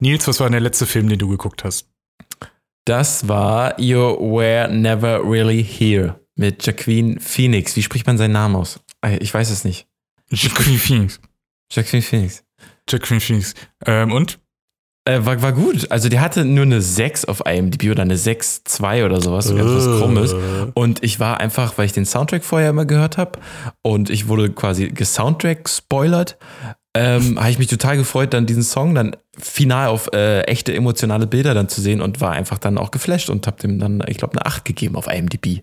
Nils, was war denn der letzte Film, den du geguckt hast? Das war You Were Never Really Here mit Jacqueline Phoenix. Wie spricht man seinen Namen aus? Äh, Ich weiß es nicht. Jacqueline Phoenix. Jacqueline Phoenix. Jacqueline Phoenix. Ähm, und? Äh, war, war gut. Also der hatte nur eine 6 auf IMDb oder eine 6,2 oder sowas, so ganz was Krummes. Und ich war einfach, weil ich den Soundtrack vorher immer gehört habe und ich wurde quasi gesoundtrack-spoilert, ähm, habe ich mich total gefreut, dann diesen Song dann final auf äh, echte emotionale Bilder dann zu sehen und war einfach dann auch geflasht und habe dem dann, ich glaube, eine 8 gegeben auf IMDb.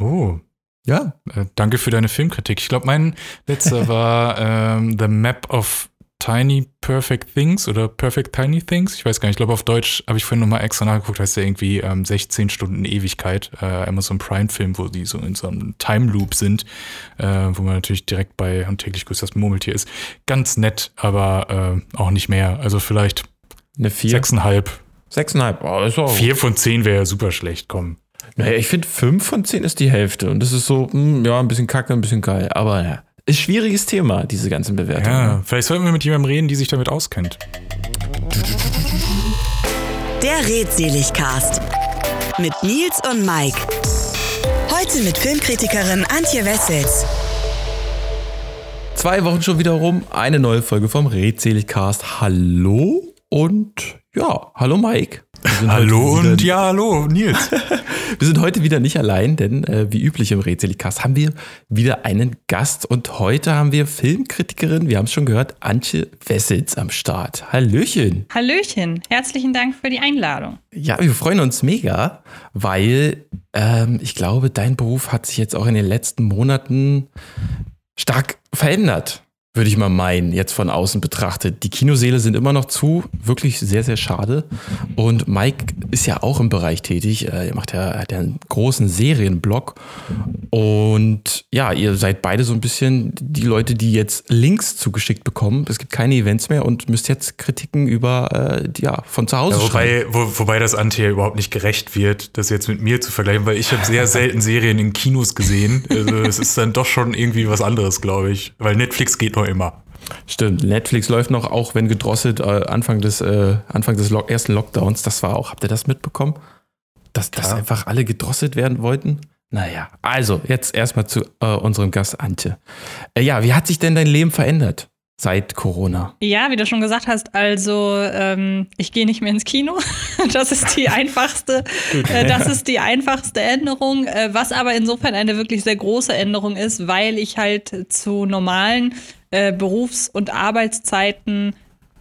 Oh, Ja. äh, danke für deine Filmkritik. Ich glaube, mein letzter war ähm, The Map of Tiny Perfect Things oder Perfect Tiny Things. Ich weiß gar nicht. Ich glaube, auf Deutsch habe ich vorhin nochmal extra nachgeguckt, heißt der irgendwie ähm, 16 Stunden Ewigkeit. Äh, Amazon Prime-Film, wo die so in so einem Time Loop sind, äh, wo man natürlich direkt bei und täglich grüßt das Murmeltier ist. Ganz nett, aber äh, auch nicht mehr. Also vielleicht Eine 4. sechseinhalb. 6,5. Oh, ist auch. Vier von zehn wäre super schlecht, komm. Naja, ich finde 5 von 10 ist die Hälfte. Und das ist so, hm, ja, ein bisschen kacke, ein bisschen geil. Aber ja, ist schwieriges Thema, diese ganzen Bewertungen. Ja, vielleicht sollten wir mit jemandem reden, die sich damit auskennt. Der Redseligcast mit Nils und Mike. Heute mit Filmkritikerin Antje Wessels. Zwei Wochen schon wieder rum, eine neue Folge vom Redseligcast. Hallo und ja, hallo Mike. Hallo und wieder, ja, hallo, Nils. Wir sind heute wieder nicht allein, denn äh, wie üblich im Redseligcast haben wir wieder einen Gast und heute haben wir Filmkritikerin, wir haben es schon gehört, Antje Wessels am Start. Hallöchen. Hallöchen, herzlichen Dank für die Einladung. Ja, wir freuen uns mega, weil ähm, ich glaube, dein Beruf hat sich jetzt auch in den letzten Monaten stark verändert, würde ich mal meinen, jetzt von außen betrachtet. Die Kinoseele sind immer noch zu, wirklich sehr, sehr schade. Und Mike ist ja auch im Bereich tätig. Äh, Er macht ja, hat ja einen großen Serienblog. Und ja, ihr seid beide so ein bisschen die Leute, die jetzt Links zugeschickt bekommen. Es gibt keine Events mehr und müsst jetzt Kritiken über, äh, ja, von zu Hause Ja, wobei, wo, wobei das Ante ja überhaupt nicht gerecht wird, das jetzt mit mir zu vergleichen, weil ich habe sehr selten Serien in Kinos gesehen. Also es ist dann doch schon irgendwie was anderes, glaube ich. Weil Netflix geht noch immer. Stimmt, Netflix läuft noch, auch wenn gedrosselt, äh, Anfang des, äh, Anfang des Lock ersten Lockdowns. Das war auch, habt ihr das mitbekommen? Dass, dass einfach alle gedrosselt werden wollten? Naja, also jetzt erstmal zu äh, unserem Gast Antje. Äh, ja, wie hat sich denn dein Leben verändert seit Corona? Ja, wie du schon gesagt hast, also ähm, ich gehe nicht mehr ins Kino. Das ist die einfachste, äh, das ist die einfachste Änderung, äh, was aber insofern eine wirklich sehr große Änderung ist, weil ich halt zu normalen äh, Berufs- und Arbeitszeiten,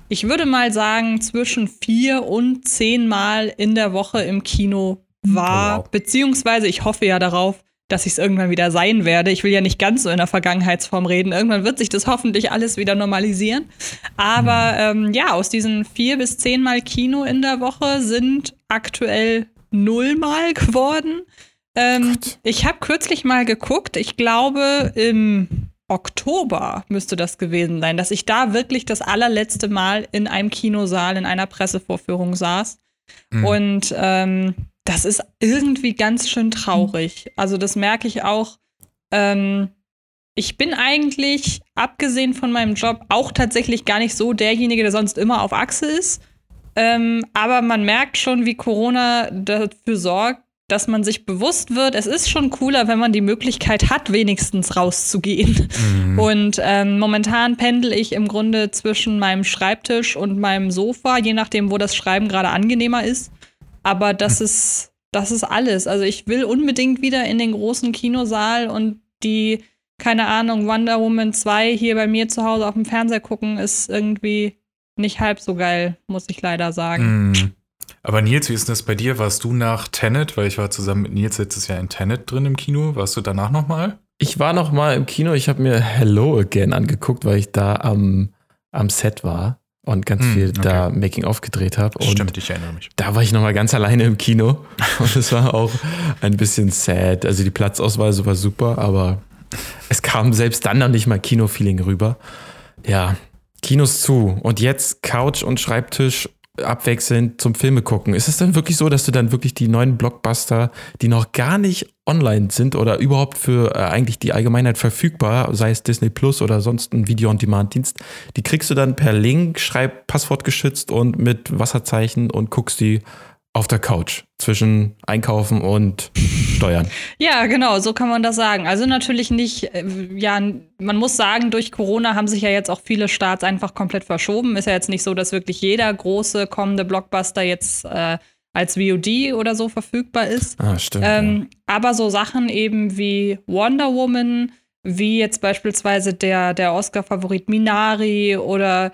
ich würde mal sagen, zwischen vier und zehn Mal in der Woche im Kino war, Oh, wow. beziehungsweise ich hoffe ja darauf, dass ich es irgendwann wieder sein werde. Ich will ja nicht ganz so in der Vergangenheitsform reden. Irgendwann wird sich das hoffentlich alles wieder normalisieren. Aber ähm, ja, aus diesen vier bis zehnmal Kino in der Woche sind aktuell nullmal geworden. Ähm, ich habe kürzlich mal geguckt. Ich glaube, im Oktober müsste das gewesen sein, dass ich da wirklich das allerletzte Mal in einem Kinosaal in einer Pressevorführung saß. Mhm. Und ähm, das ist irgendwie ganz schön traurig. Also das merke ich auch. Ähm, ich bin eigentlich, abgesehen von meinem Job, auch tatsächlich gar nicht so derjenige, der sonst immer auf Achse ist. Ähm, aber man merkt schon, wie Corona dafür sorgt, dass man sich bewusst wird, es ist schon cooler, wenn man die Möglichkeit hat, wenigstens rauszugehen. Mhm. Und ähm, momentan pendel ich im Grunde zwischen meinem Schreibtisch und meinem Sofa, je nachdem, wo das Schreiben gerade angenehmer ist. Aber das ist, das ist alles. Also ich will unbedingt wieder in den großen Kinosaal und die, keine Ahnung, Wonder Woman 2 hier bei mir zu Hause auf dem Fernseher gucken, ist irgendwie nicht halb so geil, muss ich leider sagen. Mhm. Aber Nils, wie ist denn das bei dir? Warst du nach Tenet, weil ich war zusammen mit Nils letztes Jahr in Tenet drin im Kino, warst du danach nochmal? Ich war noch mal im Kino, ich habe mir Hello Again angeguckt, weil ich da am, am Set war und ganz Hm, viel okay. da Making-of gedreht habe. Stimmt, ich erinnere mich. Da war ich noch mal ganz alleine im Kino und es war auch ein bisschen sad. Also die Platzauswahl war super, aber es kam selbst dann noch nicht mal Kino-Feeling rüber. Ja, Kinos zu und jetzt Couch und Schreibtisch abwechselnd zum Filme gucken. Ist es dann wirklich so, dass du dann wirklich die neuen Blockbuster, die noch gar nicht online sind oder überhaupt für äh, eigentlich die Allgemeinheit verfügbar, sei es Disney Plus oder sonst ein Video-on-Demand-Dienst, die kriegst du dann per Link, schreib Passwort geschützt und mit Wasserzeichen und guckst die auf der Couch zwischen Einkaufen und Steuern. Ja, genau, so kann man das sagen. Also natürlich nicht, äh, ja, man muss sagen, durch Corona haben sich ja jetzt auch viele Starts einfach komplett verschoben. Ist ja jetzt nicht so, dass wirklich jeder große kommende Blockbuster jetzt äh, als VOD oder so verfügbar ist. Ah, stimmt. Ähm, ja. Aber so Sachen eben wie Wonder Woman, wie jetzt beispielsweise der, der Oscar-Favorit Minari oder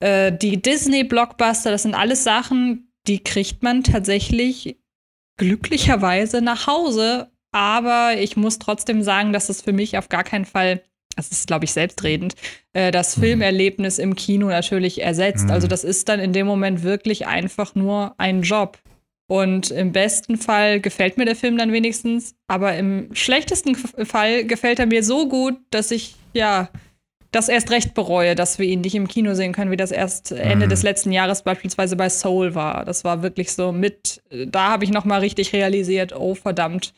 äh, die Disney-Blockbuster, das sind alles Sachen, die kriegt man tatsächlich glücklicherweise nach Hause. Aber ich muss trotzdem sagen, dass es für mich auf gar keinen Fall, das ist, glaube ich, selbstredend, äh, das mhm. Filmerlebnis im Kino natürlich ersetzt. Mhm. Also das ist dann in dem Moment wirklich einfach nur ein Job. Und im besten Fall gefällt mir der Film dann wenigstens, aber im schlechtesten Fall gefällt er mir so gut, dass ich ja das erst recht bereue, dass wir ihn nicht im Kino sehen können, wie das erst Ende mhm. des letzten Jahres beispielsweise bei Soul war. Das war wirklich so mit, da habe ich noch mal richtig realisiert, oh verdammt,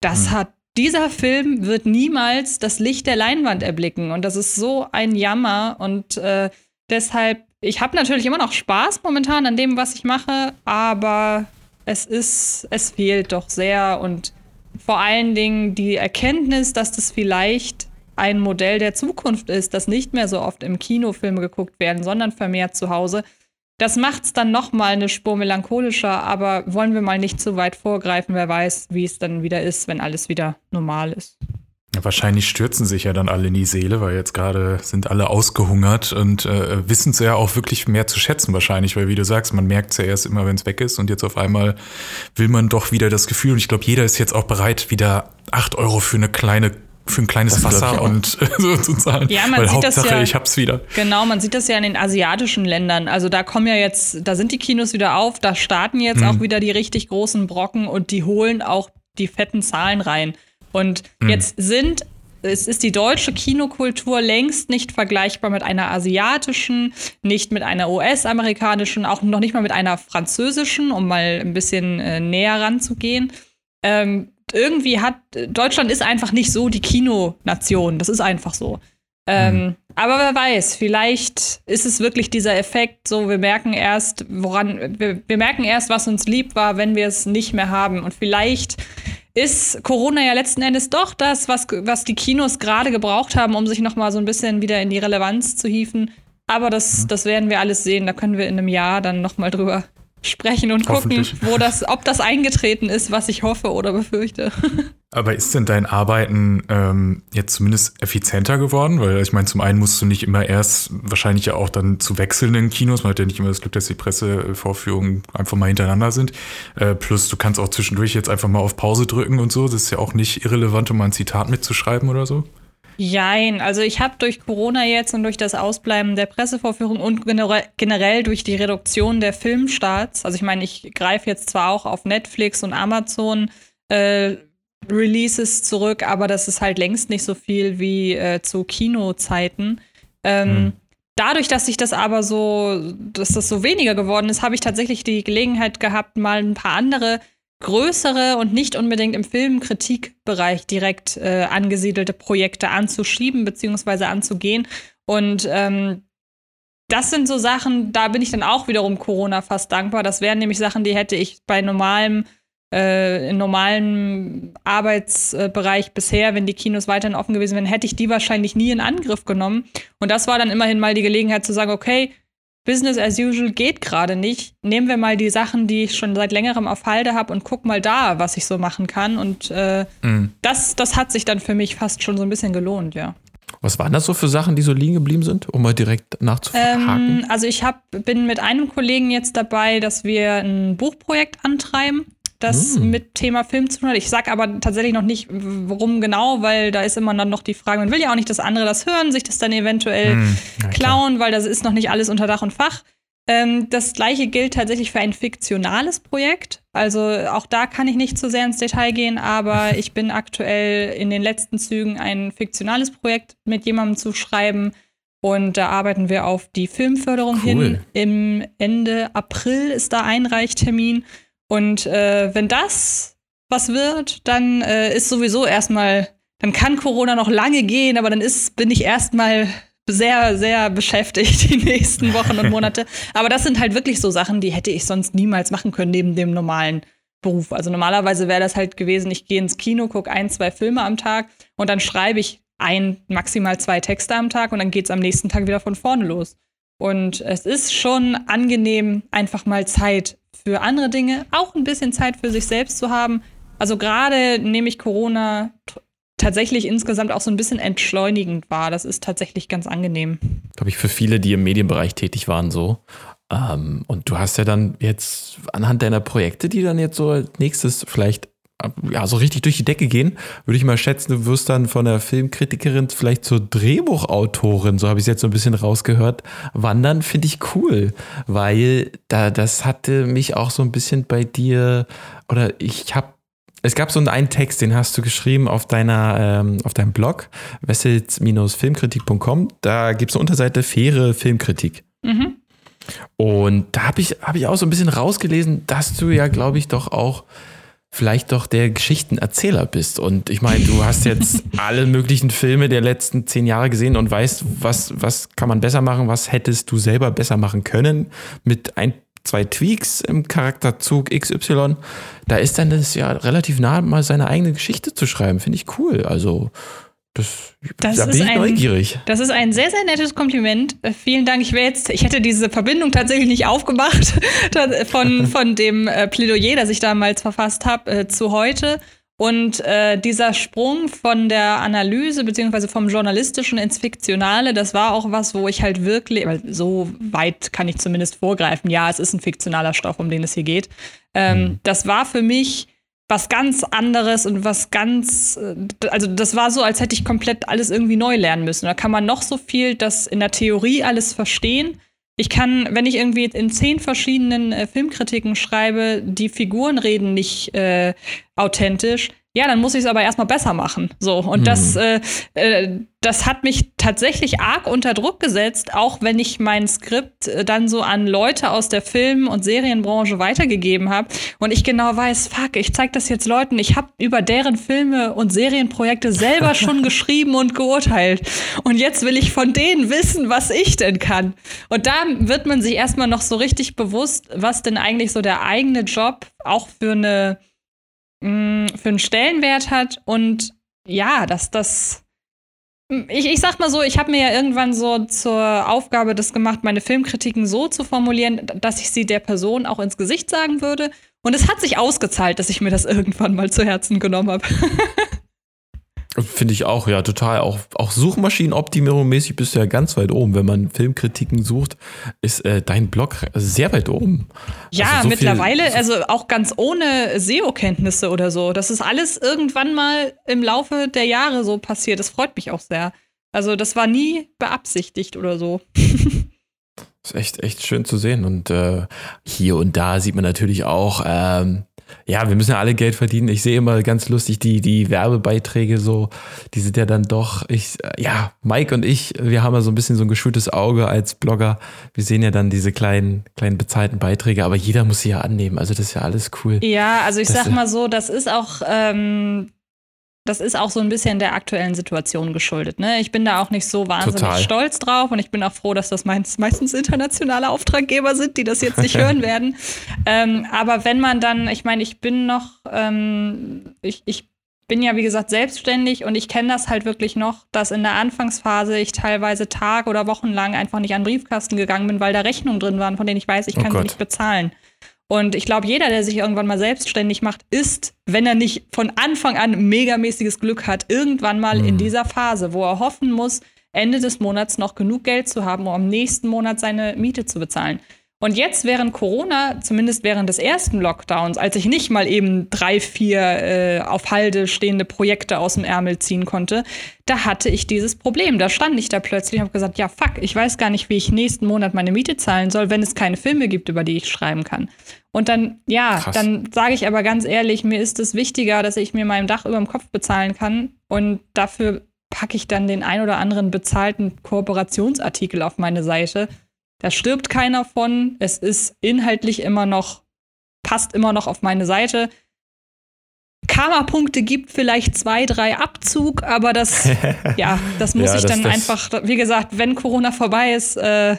das mhm. hat dieser Film wird niemals das Licht der Leinwand erblicken und das ist so ein Jammer und äh, deshalb, ich habe natürlich immer noch Spaß momentan an dem, was ich mache, aber es ist, es fehlt doch sehr und vor allen Dingen die Erkenntnis, dass das vielleicht ein Modell der Zukunft ist, dass nicht mehr so oft im Kino Filme geguckt werden, sondern vermehrt zu Hause. Das macht es dann noch mal eine Spur melancholischer, aber wollen wir mal nicht zu weit vorgreifen. Wer weiß, wie es dann wieder ist, wenn alles wieder normal ist. Wahrscheinlich stürzen sich ja dann alle in die Seele, weil jetzt gerade sind alle ausgehungert und äh, wissen es ja auch wirklich mehr zu schätzen wahrscheinlich, weil wie du sagst, man merkt es ja erst immer, wenn es weg ist und jetzt auf einmal will man doch wieder das Gefühl und ich glaube, jeder ist jetzt auch bereit, wieder acht Euro für eine kleine für ein kleines das Wasser und so zu zahlen. Ja, man Weil sieht Hauptsache, das ja, ich hab's wieder. Genau, man sieht das ja in den asiatischen Ländern. Also da kommen ja jetzt, da sind die Kinos wieder auf, da starten jetzt hm. auch wieder die richtig großen Brocken und die holen auch die fetten Zahlen rein. Und hm. jetzt sind es ist die deutsche Kinokultur längst nicht vergleichbar mit einer asiatischen, nicht mit einer US-amerikanischen, auch noch nicht mal mit einer französischen, um mal ein bisschen äh, näher ranzugehen. Ähm, irgendwie hat Deutschland ist einfach nicht so die Kinonation. Das ist einfach so. Ähm, mhm. Aber wer weiß, vielleicht ist es wirklich dieser Effekt, so wir merken erst, woran, wir, wir merken erst, was uns lieb war, wenn wir es nicht mehr haben. Und vielleicht ist Corona ja letzten Endes doch das, was, was die Kinos gerade gebraucht haben, um sich noch mal so ein bisschen wieder in die Relevanz zu hieven. Aber das, mhm. das werden wir alles sehen. Da können wir in einem Jahr dann noch mal drüber sprechen und gucken, wo das, ob das eingetreten ist, was ich hoffe oder befürchte. Aber ist denn dein Arbeiten ähm, jetzt zumindest effizienter geworden? Weil ich meine, zum einen musst du nicht immer erst wahrscheinlich ja auch dann zu wechselnden Kinos. Man hat ja nicht immer das Glück, dass die Pressevorführungen einfach mal hintereinander sind. Äh, plus du kannst auch zwischendurch jetzt einfach mal auf Pause drücken und so. Das ist ja auch nicht irrelevant, um mal ein Zitat mitzuschreiben oder so. Jein, also ich habe durch Corona jetzt und durch das Ausbleiben der Pressevorführung und generell durch die Reduktion der Filmstarts, also ich meine, ich greife jetzt zwar auch auf Netflix und Amazon äh, Releases zurück, aber das ist halt längst nicht so viel wie äh, zu Kinozeiten. Ähm, hm. Dadurch, dass sich das aber so, dass das so weniger geworden ist, habe ich tatsächlich die Gelegenheit gehabt, mal ein paar andere größere und nicht unbedingt im Filmkritikbereich direkt äh, angesiedelte Projekte anzuschieben bzw. anzugehen. Und ähm, das sind so Sachen, da bin ich dann auch wiederum Corona fast dankbar. Das wären nämlich Sachen, die hätte ich bei normalem, äh, in normalem Arbeitsbereich bisher, wenn die Kinos weiterhin offen gewesen wären, hätte ich die wahrscheinlich nie in Angriff genommen. Und das war dann immerhin mal die Gelegenheit zu sagen, okay, Business as usual geht gerade nicht. Nehmen wir mal die Sachen, die ich schon seit längerem auf Halde habe und guck mal da, was ich so machen kann. Und äh, mhm. das, das hat sich dann für mich fast schon so ein bisschen gelohnt, ja. Was waren das so für Sachen, die so liegen geblieben sind, um mal direkt nachzuhaken? Ähm, also ich hab, bin mit einem Kollegen jetzt dabei, dass wir ein Buchprojekt antreiben das mm. mit Thema Film zu tun hat. Ich sag aber tatsächlich noch nicht, worum genau, weil da ist immer dann noch die Frage, man will ja auch nicht, dass andere das hören, sich das dann eventuell mm. ja, klauen, weil das ist noch nicht alles unter Dach und Fach. Ähm, das gleiche gilt tatsächlich für ein fiktionales Projekt. Also auch da kann ich nicht zu sehr ins Detail gehen, aber ich bin aktuell in den letzten Zügen ein fiktionales Projekt mit jemandem zu schreiben, Und da arbeiten wir auf die Filmförderung Cool. hin. Im Ende April ist da Einreichtermin. Und äh, wenn das was wird, dann äh, ist sowieso erstmal, dann kann Corona noch lange gehen, aber dann ist, bin ich erstmal sehr, sehr beschäftigt die nächsten Wochen und Monate. Aber das sind halt wirklich so Sachen, die hätte ich sonst niemals machen können neben dem normalen Beruf. Also normalerweise wäre das halt gewesen, ich gehe ins Kino, gucke ein, zwei Filme am Tag und dann schreibe ich ein, maximal zwei Texte am Tag und dann geht es am nächsten Tag wieder von vorne los. Und es ist schon angenehm, einfach mal Zeit für andere Dinge, auch ein bisschen Zeit für sich selbst zu haben. Also gerade nehme ich Corona tatsächlich insgesamt auch so ein bisschen entschleunigend wahr. Das ist tatsächlich ganz angenehm. glaube ich, für viele, die im Medienbereich tätig waren, so. Ähm, und du hast ja dann jetzt anhand deiner Projekte, die dann jetzt so als nächstes vielleicht ja, so richtig durch die Decke gehen, würde ich mal schätzen, du wirst dann von der Filmkritikerin vielleicht zur Drehbuchautorin, so habe ich es jetzt so ein bisschen rausgehört, wandern, finde ich cool, weil da, das hatte mich auch so ein bisschen bei dir, oder ich habe es gab so einen Text, den hast du geschrieben auf deiner, ähm, auf deinem Blog, wessels-filmkritik.com. Da gibt es eine Unterseite faire Filmkritik. Mhm. Und da habe ich, hab ich auch so ein bisschen rausgelesen, dass du ja, glaube ich, doch auch vielleicht doch der Geschichtenerzähler bist. Und ich meine, du hast jetzt alle möglichen Filme der letzten zehn Jahre gesehen und weißt, was, was kann man besser machen, was hättest du selber besser machen können mit ein, zwei Tweaks im Charakterzug XY. Da ist dann das ja relativ nah, mal seine eigene Geschichte zu schreiben. Finde ich cool. Also, das, Das da ist bin ich ein- neugierig. Das ist ein sehr, sehr nettes Kompliment. Äh, vielen Dank. Ich wäre jetzt, ich hätte diese Verbindung tatsächlich nicht aufgemacht von, von dem äh, Plädoyer, das ich damals verfasst habe, äh, zu heute. Und äh, dieser Sprung von der Analyse beziehungsweise vom Journalistischen ins Fiktionale, das war auch was, wo ich halt wirklich, weil so weit kann ich zumindest vorgreifen, ja, es ist ein fiktionaler Stoff, um den es hier geht. Ähm, Das war für mich was ganz anderes und was ganz, äh, also das war so, als hätte ich komplett alles irgendwie neu lernen müssen. Da kann man noch so viel das in der Theorie alles verstehen. Ich kann, wenn ich irgendwie in zehn verschiedenen äh, Filmkritiken schreibe, die Figuren reden nicht äh, authentisch, ja, dann muss ich es aber erstmal besser machen. So. Und das, äh, äh, das hat mich tatsächlich arg unter Druck gesetzt, auch wenn ich mein Skript äh, dann so an Leute aus der Film- und Serienbranche weitergegeben habe und ich genau weiß, fuck, ich zeig das jetzt Leuten, ich habe über deren Filme und Serienprojekte selber schon geschrieben und geurteilt. Und jetzt will ich von denen wissen, was ich denn kann. Und da wird man sich erstmal noch so richtig bewusst, was denn eigentlich so der eigene Job auch für eine mh, für einen Stellenwert hat und ja, dass das ich, ich sag mal so, ich habe mir ja irgendwann so zur Aufgabe das gemacht, meine Filmkritiken so zu formulieren, dass ich sie der Person auch ins Gesicht sagen würde. Und es hat sich ausgezahlt, dass ich mir das irgendwann mal zu Herzen genommen habe. Finde ich auch, ja, total. Auch, auch Suchmaschinenoptimierung mäßig bist du ja ganz weit oben. Wenn man Filmkritiken sucht, ist äh, dein Blog sehr weit oben. Ja, Also so viel- mittlerweile, so- also auch ganz ohne SEO-Kenntnisse oder so. Das ist alles irgendwann mal im Laufe der Jahre so passiert. Das freut mich auch sehr. Also, das war nie beabsichtigt oder so. ist echt, echt schön zu sehen. Und äh, hier und da sieht man natürlich auch, ähm, ja, wir müssen ja alle Geld verdienen. Ich sehe immer ganz lustig die, die Werbebeiträge so, die sind ja dann doch, ich, äh, ja, Mike und ich, wir haben ja so ein bisschen so ein geschultes Auge als Blogger. Wir sehen ja dann diese kleinen, kleinen bezahlten Beiträge, aber jeder muss sie ja annehmen. Also das ist ja alles cool. Ja, also ich Das, sag mal so, das ist auch, ähm, das ist auch so ein bisschen der aktuellen Situation geschuldet. Ne? Ich bin da auch nicht so wahnsinnig Total. stolz drauf und ich bin auch froh, dass das meist, meistens internationale Auftraggeber sind, die das jetzt nicht hören werden. Ähm, aber wenn man dann, ich meine, ich bin noch, ähm, ich, ich bin ja wie gesagt selbstständig und ich kenne das halt wirklich noch, dass in der Anfangsphase ich teilweise Tag oder Wochen lang einfach nicht an den Briefkasten gegangen bin, weil da Rechnungen drin waren, von denen ich weiß, ich Oh kann sie Gott. nicht bezahlen. Und ich glaube, jeder, der sich irgendwann mal selbstständig macht, ist, wenn er nicht von Anfang an megamäßiges Glück hat, irgendwann mal in dieser Phase, wo er hoffen muss, Ende des Monats noch genug Geld zu haben, um am nächsten Monat seine Miete zu bezahlen. Und jetzt während Corona, zumindest während des ersten Lockdowns, als ich nicht mal eben drei, vier äh, auf Halde stehende Projekte aus dem Ärmel ziehen konnte, da hatte ich dieses Problem. Da stand ich da plötzlich und habe gesagt, ja fuck, ich weiß gar nicht, wie ich nächsten Monat meine Miete zahlen soll, wenn es keine Filme gibt, über die ich schreiben kann. Und dann, ja, Krass. dann sage ich aber ganz ehrlich, mir ist es wichtiger, dass ich mir mein Dach über dem Kopf bezahlen kann und dafür packe ich dann den ein oder anderen bezahlten Kooperationsartikel auf meine Seite. Da stirbt keiner von. Es ist inhaltlich immer noch, passt immer noch auf meine Seite. Karma-Punkte gibt vielleicht zwei, drei Abzug, aber das, ja, das muss Ja, ich das- dann das- einfach, wie gesagt, wenn Corona vorbei ist, äh,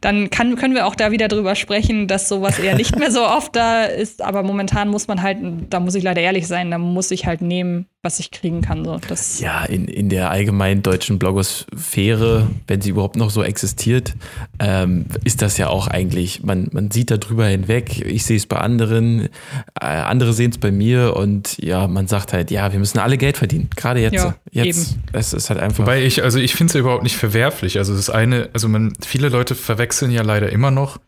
dann kann, können wir auch da wieder drüber sprechen, dass sowas eher nicht mehr so oft da ist. Aber momentan muss man halt, da muss ich leider ehrlich sein, da muss ich halt nehmen, was ich kriegen kann. So. Das, Ja, in, in der allgemeinen deutschen Blogosphäre, wenn sie überhaupt noch so existiert, ähm, ist das ja auch eigentlich, man, man sieht da drüber hinweg. Ich sehe es bei anderen, äh, andere sehen es bei mir und ja, man sagt halt, ja, wir müssen alle Geld verdienen. Gerade jetzt. Ja, jetzt. eben. Es ist halt einfach. Wobei ich, also ich finde es ja überhaupt nicht verwerflich. Also das eine, also man, viele Leute verwechseln ja leider immer noch,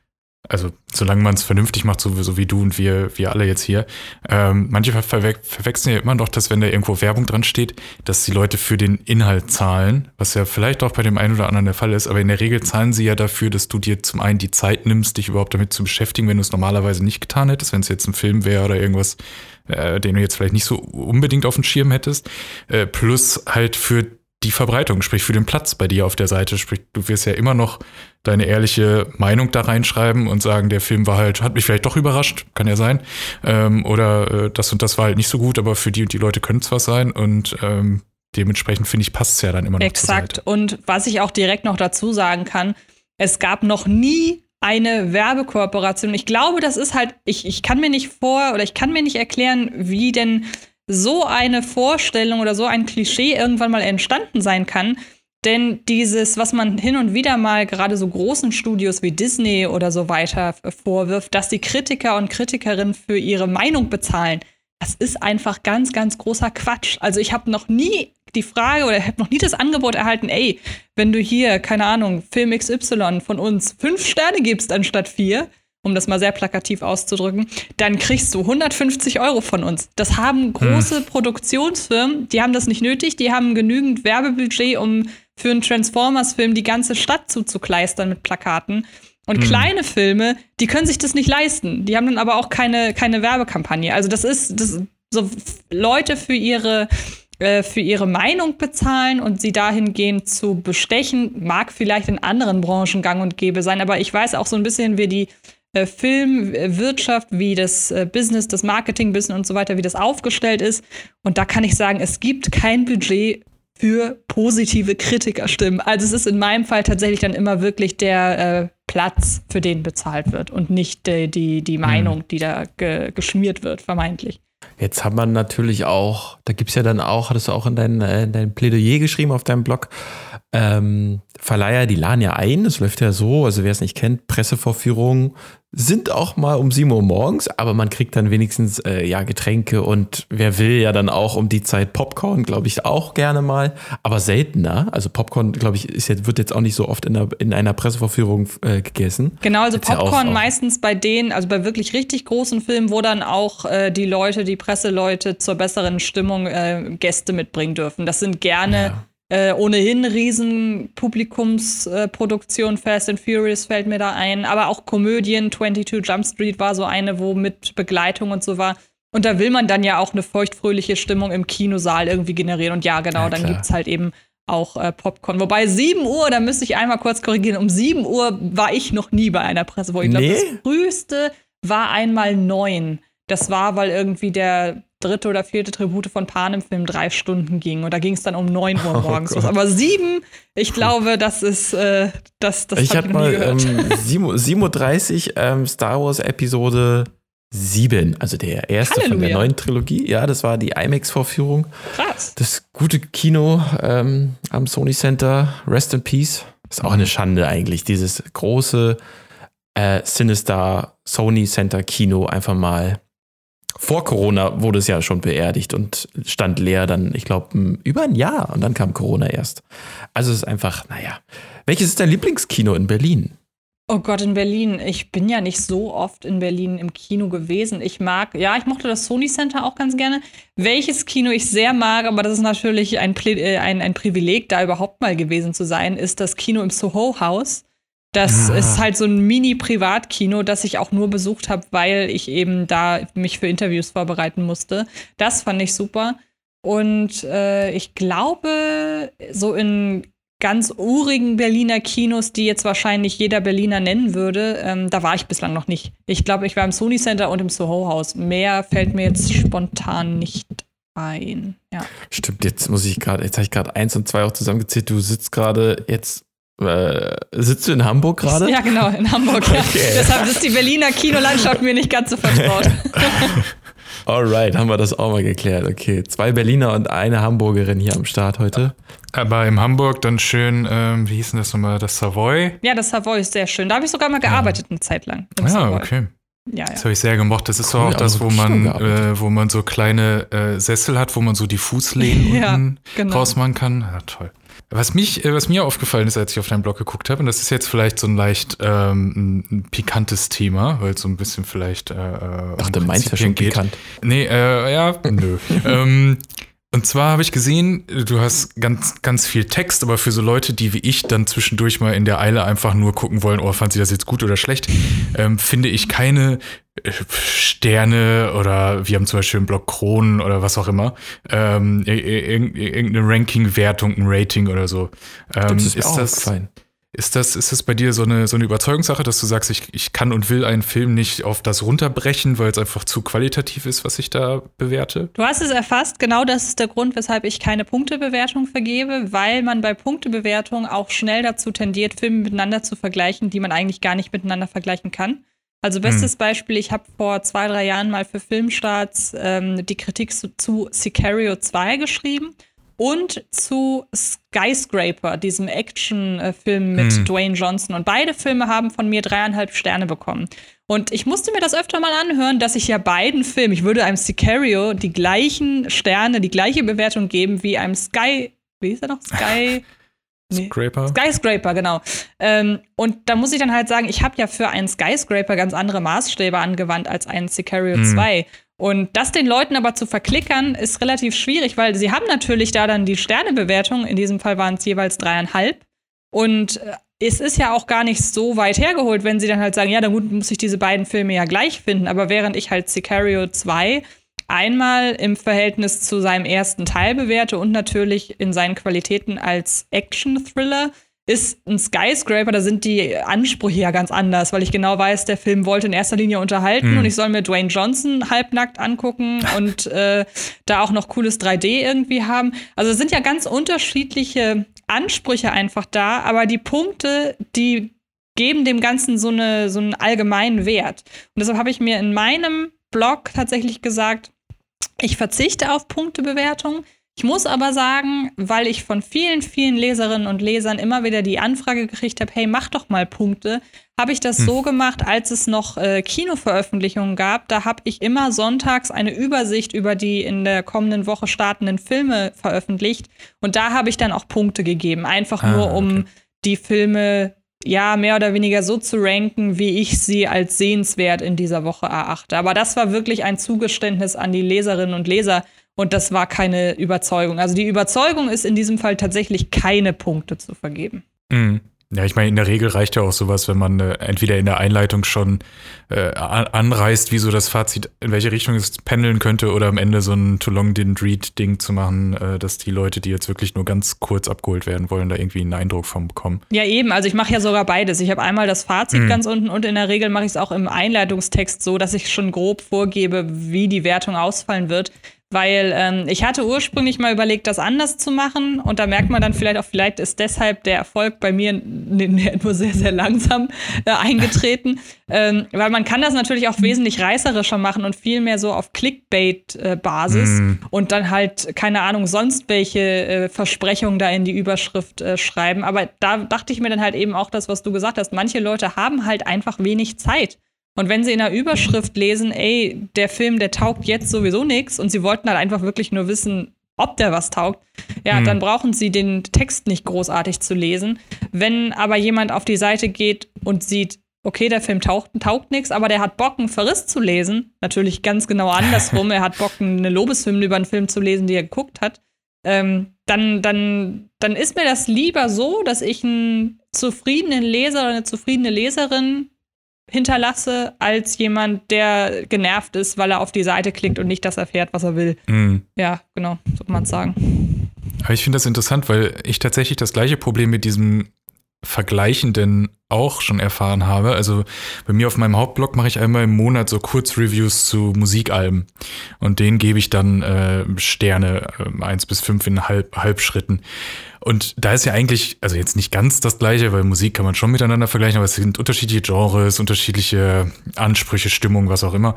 also solange man es vernünftig macht, so, so wie du und wir, wir alle jetzt hier, ähm, manche ver verwe verwechseln ja immer noch, dass wenn da irgendwo Werbung dran steht, dass die Leute für den Inhalt zahlen, was ja vielleicht auch bei dem einen oder anderen der Fall ist, aber in der Regel zahlen sie ja dafür, dass du dir zum einen die Zeit nimmst, dich überhaupt damit zu beschäftigen, wenn du es normalerweise nicht getan hättest, wenn es jetzt ein Film wäre oder irgendwas, äh, den du jetzt vielleicht nicht so unbedingt auf dem Schirm hättest, äh, plus halt für die Verbreitung, sprich für den Platz bei dir auf der Seite, sprich du wirst ja immer noch deine ehrliche Meinung da reinschreiben und sagen, der Film war halt, hat mich vielleicht doch überrascht, kann ja sein, ähm, oder äh, das und das war halt nicht so gut, aber für die und die Leute könnte es was sein und ähm, dementsprechend finde ich, passt es ja dann immer noch Exakt. Und was ich auch direkt noch dazu sagen kann, es gab noch nie eine Werbekooperation. Ich glaube, das ist halt, ich, ich kann mir nicht vor oder ich kann mir nicht erklären, wie denn so eine Vorstellung oder so ein Klischee irgendwann mal entstanden sein kann. Denn dieses, was man hin und wieder mal gerade so großen Studios wie Disney oder so weiter vorwirft, dass die Kritiker und Kritikerinnen für ihre Meinung bezahlen, das ist einfach ganz, ganz großer Quatsch. Also ich habe noch nie die Frage oder habe noch nie das Angebot erhalten, ey, wenn du hier, keine Ahnung, Film XY von uns fünf Sterne gibst anstatt vier, um das mal sehr plakativ auszudrücken, dann kriegst du 150 Euro von uns. Das haben große Produktionsfirmen, die haben das nicht nötig, die haben genügend Werbebudget, um für einen Transformers-Film die ganze Stadt zuzukleistern mit Plakaten. Und kleine Filme, die können sich das nicht leisten. Die haben dann aber auch keine, keine Werbekampagne. Also das ist das, so Leute für ihre äh, für ihre Meinung bezahlen und sie dahingehend zu bestechen, mag vielleicht in anderen Branchen gang und gäbe sein, aber ich weiß auch so ein bisschen, wie die Filmwirtschaft, wie das äh, Business, das Marketing-Business und so weiter, wie das aufgestellt ist. Und da kann ich sagen, es gibt kein Budget für positive Kritikerstimmen. Also es ist in meinem Fall tatsächlich dann immer wirklich der äh, Platz, für den bezahlt wird und nicht die, die, die Meinung, die da ge geschmiert wird, vermeintlich. Jetzt hat man natürlich auch, da gibt es ja dann auch, hattest du auch in dein, äh, in dein Plädoyer geschrieben auf deinem Blog, ähm, Verleiher, die laden ja ein, es läuft ja so, also wer es nicht kennt, Pressevorführungen sind auch mal um 7 Uhr morgens, aber man kriegt dann wenigstens äh, ja Getränke und wer will ja dann auch um die Zeit Popcorn, glaube ich, auch gerne mal, aber seltener. Also Popcorn, glaube ich, ist jetzt, wird jetzt auch nicht so oft in, der, in einer Pressevorführung äh, gegessen. Genau, also Jetzt ja auch- Popcorn meistens bei denen, also bei wirklich richtig großen Filmen, wo dann auch äh, die Leute, die Presseleute zur besseren Stimmung äh, Gäste mitbringen dürfen. Das sind gerne äh, ohnehin riesen Publikumsproduktionen, Fast and Furious fällt mir da ein, aber auch Komödien, 22 Jump Street war so eine, wo mit Begleitung und so war. Und da will man dann ja auch eine feuchtfröhliche Stimmung im Kinosaal irgendwie generieren. Und ja, genau, Ja, dann klar. gibt's halt eben auch äh, Popcorn. Wobei 7 Uhr, da müsste ich einmal kurz korrigieren, um 7 Uhr war ich noch nie bei einer Presse, wo ich glaube, Nee? das früheste war einmal 9. Das war, weil irgendwie der dritte oder vierte Tribute von Panem Film drei Stunden ging. Und da ging es dann um 9 Uhr morgens los. Oh. Aber 7, ich glaube, das ist, äh, das, das ich hatte mal ähm, 7 7.30 Uhr ähm, Star Wars Episode 7, also der erste von der Halleluja. neuen Trilogie. Ja, das war die IMAX-Vorführung. Krass. Das gute Kino ähm, am Sony Center, Rest in Peace. Ist auch eine Schande eigentlich, dieses große äh, Sinister Sony Center Kino einfach mal. Vor Corona wurde es ja schon beerdigt und stand leer dann, ich glaube, über ein Jahr und dann kam Corona erst. Also es ist einfach, naja. Welches ist dein Lieblingskino in Berlin? Oh Gott, in Berlin. Ich bin ja nicht so oft in Berlin im Kino gewesen. Ich mag, ja, ich mochte das Sony Center auch ganz gerne. Welches Kino ich sehr mag, aber das ist natürlich ein, äh, ein, ein Privileg, da überhaupt mal gewesen zu sein, ist das Kino im Soho House. Das Ah. ist halt so ein Mini-Privatkino, das ich auch nur besucht habe, weil ich eben da mich für Interviews vorbereiten musste. Das fand ich super. Und äh, ich glaube, so in ganz urigen Berliner Kinos, die jetzt wahrscheinlich jeder Berliner nennen würde, ähm, da war ich bislang noch nicht. Ich glaube, ich war im Sony Center und im Soho House. Mehr fällt mir jetzt spontan nicht ein. Ja. Stimmt, jetzt muss ich gerade, jetzt habe ich gerade eins und zwei auch zusammengezählt. Du sitzt gerade jetzt äh, sitzt du in Hamburg gerade? Ja, genau, in Hamburg. Okay. Ja. Deshalb ist die Berliner Kinolandschaft mir nicht ganz so vertraut. Alright, haben wir das auch mal geklärt. Okay, zwei Berliner und eine Hamburgerin hier am Start heute. Aber in Hamburg dann schön, ähm, wie hieß denn das nochmal, das Savoy? Ja, das Savoy ist sehr schön. Da habe ich sogar mal gearbeitet ja. eine Zeit lang. Ja, ah, Savoy. okay. Ja, ja. Das habe ich sehr gemocht. Das ist cool, auch das, wo man, äh, wo man so kleine äh, Sessel hat, wo man so die Fußlehnen ja, unten genau. rausmachen kann. Ja, toll. Was mich, äh, was mir aufgefallen ist, als ich auf deinen Blog geguckt habe, und das ist jetzt vielleicht so ein leicht ähm, ein pikantes Thema, weil es so ein bisschen vielleicht äh, äh Ach, um meinst ja schon geht. pikant. Nee, äh, ja, nö. ähm, und zwar habe ich gesehen, du hast ganz, ganz viel Text, aber für so Leute, die wie ich dann zwischendurch mal in der Eile einfach nur gucken wollen, oh, fand sie das jetzt gut oder schlecht, ähm, finde ich keine äh, Sterne oder wir haben zum Beispiel einen Blog Kronen oder was auch immer, ähm, irgendeine Ranking-Wertung, ein Rating oder so. Ähm, Stimmt, ist, ist das fein. Ist das, ist das bei dir so eine, so eine Überzeugungssache, dass du sagst, ich, ich kann und will einen Film nicht auf das runterbrechen, weil es einfach zu qualitativ ist, was ich da bewerte? Du hast es erfasst. Genau das ist der Grund, weshalb ich keine Punktebewertung vergebe, weil man bei Punktebewertung auch schnell dazu tendiert, Filme miteinander zu vergleichen, die man eigentlich gar nicht miteinander vergleichen kann. Also bestes hm. Beispiel, ich habe vor zwei, drei Jahren mal für Filmstarts ähm, die Kritik zu, zu Sicario 2 geschrieben und zu Skyscraper, diesem Actionfilm mit hm. Dwayne Johnson. Und beide Filme haben von mir dreieinhalb Sterne bekommen. Und ich musste mir das öfter mal anhören, dass ich ja beiden Filmen, ich würde einem Sicario die gleichen Sterne, die gleiche Bewertung geben wie einem Sky, wie ist er noch? Sky. Nee. Skyscraper. Skyscraper, genau. Ähm, und da muss ich dann halt sagen, ich habe ja für einen Skyscraper ganz andere Maßstäbe angewandt als einen Sicario mhm. 2. Und das den Leuten aber zu verklickern, ist relativ schwierig, weil sie haben natürlich da dann die Sternebewertung, in diesem Fall waren es jeweils dreieinhalb. Und äh, es ist ja auch gar nicht so weit hergeholt, wenn sie dann halt sagen, ja, dann muss ich diese beiden Filme ja gleich finden. Aber während ich halt Sicario 2 einmal im Verhältnis zu seinem ersten Teil bewerte und natürlich in seinen Qualitäten als Action-Thriller, ist ein Skyscraper, da sind die Ansprüche ja ganz anders, weil ich genau weiß, der Film wollte in erster Linie unterhalten mhm. und ich soll mir Dwayne Johnson halbnackt angucken und äh, da auch noch cooles 3D irgendwie haben. Also es sind ja ganz unterschiedliche Ansprüche einfach da, aber die Punkte, die geben dem Ganzen so, eine, so einen allgemeinen Wert. Und deshalb habe ich mir in meinem Blog tatsächlich gesagt, ich verzichte auf Punktebewertung. Ich muss aber sagen, weil ich von vielen, vielen Leserinnen und Lesern immer wieder die Anfrage gekriegt habe, hey, mach doch mal Punkte, habe ich das hm. so gemacht, als es noch äh, Kinoveröffentlichungen gab. Da habe ich immer sonntags eine Übersicht über die in der kommenden Woche startenden Filme veröffentlicht. Und da habe ich dann auch Punkte gegeben, einfach ah, nur um okay. die Filme ja, mehr oder weniger so zu ranken, wie ich sie als sehenswert in dieser Woche erachte. Aber das war wirklich ein Zugeständnis an die Leserinnen und Leser, und das war keine Überzeugung. Also die Überzeugung ist in diesem Fall tatsächlich keine Punkte zu vergeben. Mhm. Ja, ich meine, in der Regel reicht ja auch sowas, wenn man äh, entweder in der Einleitung schon äh, anreißt, wie so das Fazit, in welche Richtung es pendeln könnte, oder am Ende so ein Too Long Didn't Read-Ding zu machen, äh, dass die Leute, die jetzt wirklich nur ganz kurz abgeholt werden wollen, da irgendwie einen Eindruck von bekommen. Ja, eben. Also ich mache ja sogar beides. Ich habe einmal das Fazit mhm. ganz unten und in der Regel mache ich es auch im Einleitungstext so, dass ich schon grob vorgebe, wie die Wertung ausfallen wird. Weil ähm, ich hatte ursprünglich mal überlegt, das anders zu machen. Und da merkt man dann vielleicht auch, vielleicht ist deshalb der Erfolg bei mir nur sehr, sehr langsam äh, eingetreten. ähm, weil man kann das natürlich auch wesentlich reißerischer machen und viel mehr so auf Clickbait-Basis äh, mm. und dann halt, keine Ahnung, sonst welche äh, Versprechungen da in die Überschrift äh, schreiben. Aber da dachte ich mir dann halt eben auch das, was du gesagt hast. Manche Leute haben halt einfach wenig Zeit. Und wenn sie in der Überschrift lesen, ey, der Film, der taugt jetzt sowieso nichts und sie wollten halt einfach wirklich nur wissen, ob der was taugt, ja, mhm. dann brauchen sie den Text nicht großartig zu lesen. Wenn aber jemand auf die Seite geht und sieht, okay, der Film taugt, taugt nichts, aber der hat Bock, einen Verriss zu lesen, natürlich ganz genau andersrum, er hat Bock, eine Lobeshymne über einen Film zu lesen, die er geguckt hat, ähm, dann, dann, dann ist mir das lieber so, dass ich einen zufriedenen Leser oder eine zufriedene Leserin hinterlasse, als jemand, der genervt ist, weil er auf die Seite klickt und nicht das erfährt, was er will. Mhm. Ja, genau, so kann man es sagen. Aber ich finde das interessant, weil ich tatsächlich das gleiche Problem mit diesem Vergleichenden auch schon erfahren habe. Also bei mir auf meinem Hauptblog mache ich einmal im Monat so Kurzreviews zu Musikalben und denen gebe ich dann äh, Sterne äh, eins bis fünf in halb, Halbschritten. Und da ist ja eigentlich, also jetzt nicht ganz das gleiche, weil Musik kann man schon miteinander vergleichen, aber es sind unterschiedliche Genres, unterschiedliche Ansprüche, Stimmung, was auch immer.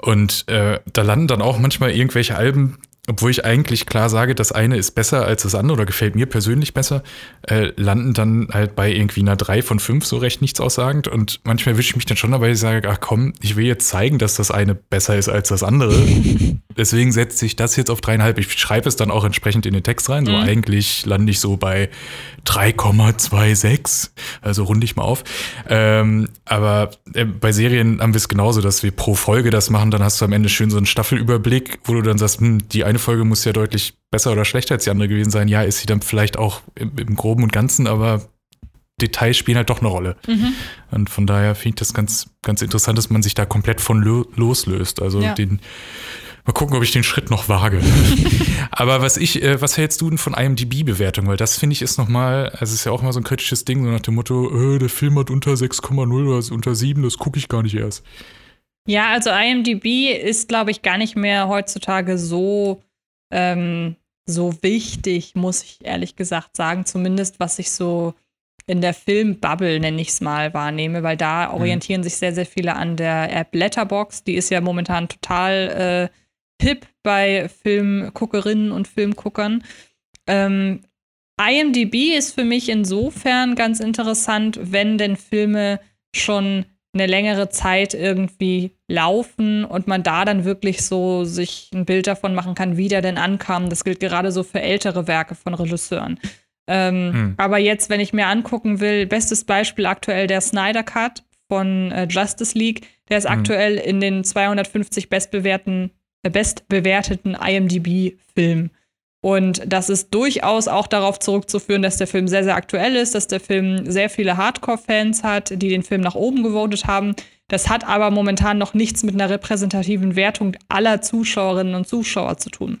Und äh, da landen dann auch manchmal irgendwelche Alben obwohl ich eigentlich klar sage, das eine ist besser als das andere oder gefällt mir persönlich besser, äh, landen dann halt bei irgendwie einer 3 von 5 so recht nichts aussagend. Und manchmal erwische ich mich dann schon dabei, ich sage, ach komm, ich will jetzt zeigen, dass das eine besser ist als das andere. Deswegen setze ich das jetzt auf dreieinhalb. Ich schreibe es dann auch entsprechend in den Text rein. So mhm. eigentlich lande ich so bei 3,26. Also runde ich mal auf. Ähm, aber äh, bei Serien haben wir es genauso, dass wir pro Folge das machen. Dann hast du am Ende schön so einen Staffelüberblick, wo du dann sagst, hm, die eine Folge muss ja deutlich besser oder schlechter als die andere gewesen sein. Ja, ist sie dann vielleicht auch im, im Groben und Ganzen, aber Details spielen halt doch eine Rolle. Mhm. Und von daher finde ich das ganz, ganz interessant, dass man sich da komplett von loslöst. Also ja. den, mal gucken, ob ich den Schritt noch wage. Aber was ich, äh, was hältst du denn von IMDb-Bewertung? Weil das finde ich ist nochmal, also es ist ja auch mal so ein kritisches Ding, so nach dem Motto, äh, der Film hat unter 6,0 oder unter 7, das gucke ich gar nicht erst. Ja, also IMDb ist, glaube ich, gar nicht mehr heutzutage so, ähm, so wichtig, muss ich ehrlich gesagt sagen. Zumindest was ich so in der Filmbubble, nenne ich es mal, wahrnehme, weil da mhm. orientieren mhm. sich sehr, sehr viele an der App Letterbox. Die ist ja momentan total äh, hip bei Filmguckerinnen und Filmguckern. Ähm, IMDb ist für mich insofern ganz interessant, wenn denn Filme schon eine längere Zeit irgendwie laufen und man da dann wirklich so sich ein Bild davon machen kann, wie der denn ankam. Das gilt gerade so für ältere Werke von Regisseuren. Ähm, hm. Aber jetzt, wenn ich mir angucken will, bestes Beispiel aktuell der Snyder Cut von äh, Justice League, der ist hm. aktuell in den 250 bestbewerteten, äh, bestbewerteten IMDb-Filmen. Und das ist durchaus auch darauf zurückzuführen, dass der Film sehr, sehr aktuell ist, dass der Film sehr viele Hardcore-Fans hat, die den Film nach oben gewotet haben. Das hat aber momentan noch nichts mit einer repräsentativen Wertung aller Zuschauerinnen und Zuschauer zu tun.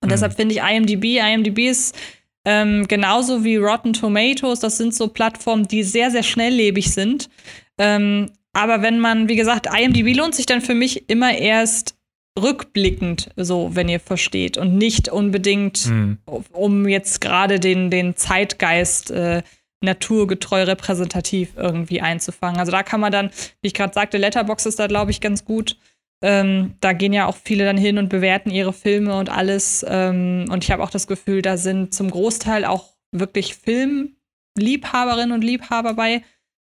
Und mhm. deshalb finde ich IMDb, IMDb ist ähm, genauso wie Rotten Tomatoes, das sind so Plattformen, die sehr, sehr schnelllebig sind. Ähm, aber wenn man, wie gesagt, IMDb lohnt sich dann für mich immer erst rückblickend, so, wenn ihr versteht, und nicht unbedingt, mhm. um jetzt gerade den, den Zeitgeist äh, naturgetreu repräsentativ irgendwie einzufangen. Also da kann man dann, wie ich gerade sagte, Letterbox ist da, glaube ich, ganz gut. Ähm, da gehen ja auch viele dann hin und bewerten ihre Filme und alles. Ähm, und ich habe auch das Gefühl, da sind zum Großteil auch wirklich Filmliebhaberinnen und Liebhaber bei,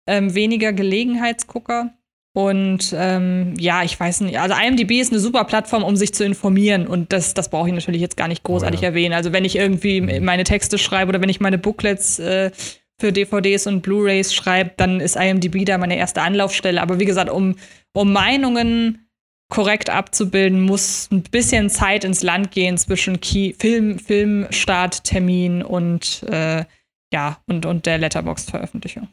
ähm, weniger Gelegenheitsgucker. Und ähm, ja, ich weiß nicht, also IMDb ist eine super Plattform, um sich zu informieren. Und das, das brauche ich natürlich jetzt gar nicht großartig oh ja. erwähnen. Also wenn ich irgendwie mhm. meine Texte schreibe oder wenn ich meine Booklets äh, für DVDs und Blu-rays schreibe, dann ist IMDb da meine erste Anlaufstelle. Aber wie gesagt, um, um Meinungen korrekt abzubilden, muss ein bisschen Zeit ins Land gehen zwischen Key Film, Filmstarttermin und äh, ja, und, und der Letterboxd-Veröffentlichung.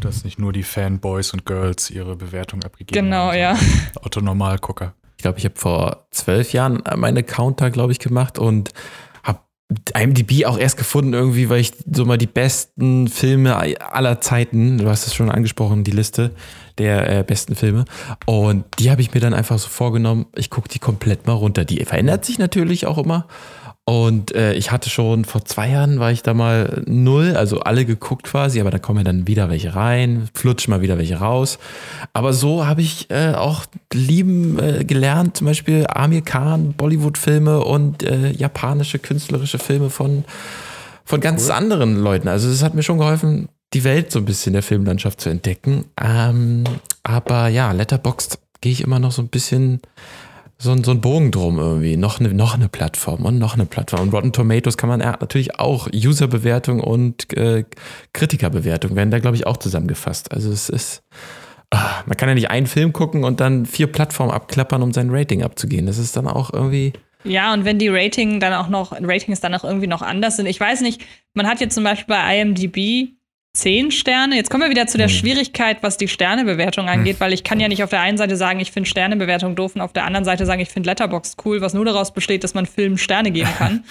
Dass nicht nur die Fanboys und Girls ihre Bewertung abgegeben genau, haben. Genau, ja. Otto Normalgucker. Ich glaube, ich habe vor zwölf Jahren meinen Account da, glaube ich, gemacht und habe IMDb auch erst gefunden irgendwie, weil ich so mal die besten Filme aller Zeiten, du hast es schon angesprochen, die Liste, der äh, besten Filme. Und die habe ich mir dann einfach so vorgenommen, ich gucke die komplett mal runter. Die verändert sich natürlich auch immer. Und äh, ich hatte schon vor zwei Jahren war ich da mal null, also alle geguckt quasi, aber da kommen ja dann wieder welche rein, flutschen mal wieder welche raus. Aber so habe ich äh, auch lieben äh, gelernt, zum Beispiel Amir Khan, Bollywood-Filme und äh, japanische künstlerische Filme von, von ganz cool. anderen Leuten. Also es hat mir schon geholfen, die Welt so ein bisschen der Filmlandschaft zu entdecken. Ähm, aber ja, Letterboxd gehe ich immer noch so ein bisschen so, so ein Bogen drum irgendwie. Noch eine, noch eine Plattform und noch eine Plattform. Und Rotten Tomatoes kann man natürlich auch Userbewertung und äh, Kritikerbewertung werden da, glaube ich, auch zusammengefasst. Also es ist, ah, man kann ja nicht einen Film gucken und dann vier Plattformen abklappern, um sein Rating abzugehen. Das ist dann auch irgendwie. Ja, und wenn die Rating dann auch noch, Ratings dann auch irgendwie noch anders sind. Ich weiß nicht, man hat jetzt zum Beispiel bei IMDb zehn Sterne. Jetzt kommen wir wieder zu der Hm. Schwierigkeit, was die Sternebewertung angeht, weil ich kann ja nicht auf der einen Seite sagen, ich finde Sternebewertung doof und auf der anderen Seite sagen, ich finde Letterboxd cool, was nur daraus besteht, dass man Filmen Sterne geben kann.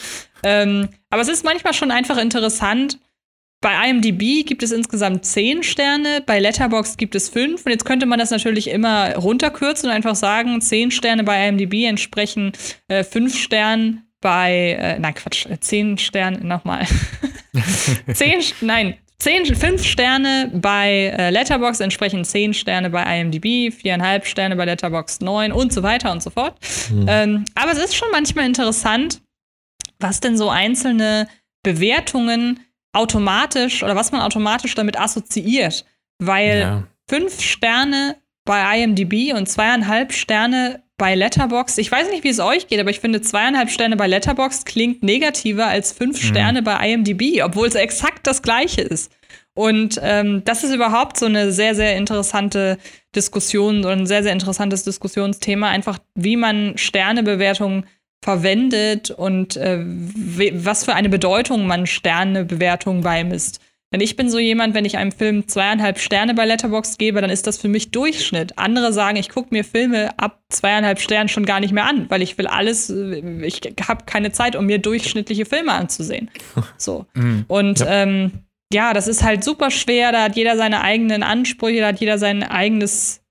ähm, aber es ist manchmal schon einfach interessant. Bei IMDb gibt es insgesamt zehn Sterne, bei Letterboxd gibt es fünf. Und jetzt könnte man das natürlich immer runterkürzen und einfach sagen, zehn Sterne bei IMDb entsprechen äh, fünf Sternen bei, äh, nein, Quatsch, äh, zehn Sterne, nochmal. zehn, nein, zehn, fünf Sterne bei äh, Letterboxd entsprechen zehn Sterne bei IMDb, viereinhalb Sterne bei Letterboxd, neun und so weiter und so fort. Ähm, aber es ist schon manchmal interessant, was denn so einzelne Bewertungen automatisch oder was man automatisch damit assoziiert. Weil Ja. fünf Sterne bei IMDb und zweieinhalb Sterne bei Letterboxd. Ich weiß nicht, wie es euch geht, aber ich finde zweieinhalb Sterne bei Letterboxd klingt negativer als fünf Sterne bei IMDb, obwohl es exakt das gleiche ist. Und ähm, das ist überhaupt so eine sehr, sehr interessante Diskussion oder ein sehr, sehr interessantes Diskussionsthema, einfach wie man Sternebewertungen verwendet und äh, was für eine Bedeutung man Sternebewertungen beimisst. Denn ich bin so jemand, wenn ich einem Film zweieinhalb Sterne bei Letterboxd gebe, dann ist das für mich Durchschnitt. Andere sagen, ich gucke mir Filme ab zweieinhalb Sternen schon gar nicht mehr an, weil ich will alles, äh, ich habe keine Zeit, um mir durchschnittliche Filme anzusehen. So. Und ja. Ähm, ja, das ist halt super schwer. Da hat jeder seine eigenen Ansprüche, da hat jeder sein eigenes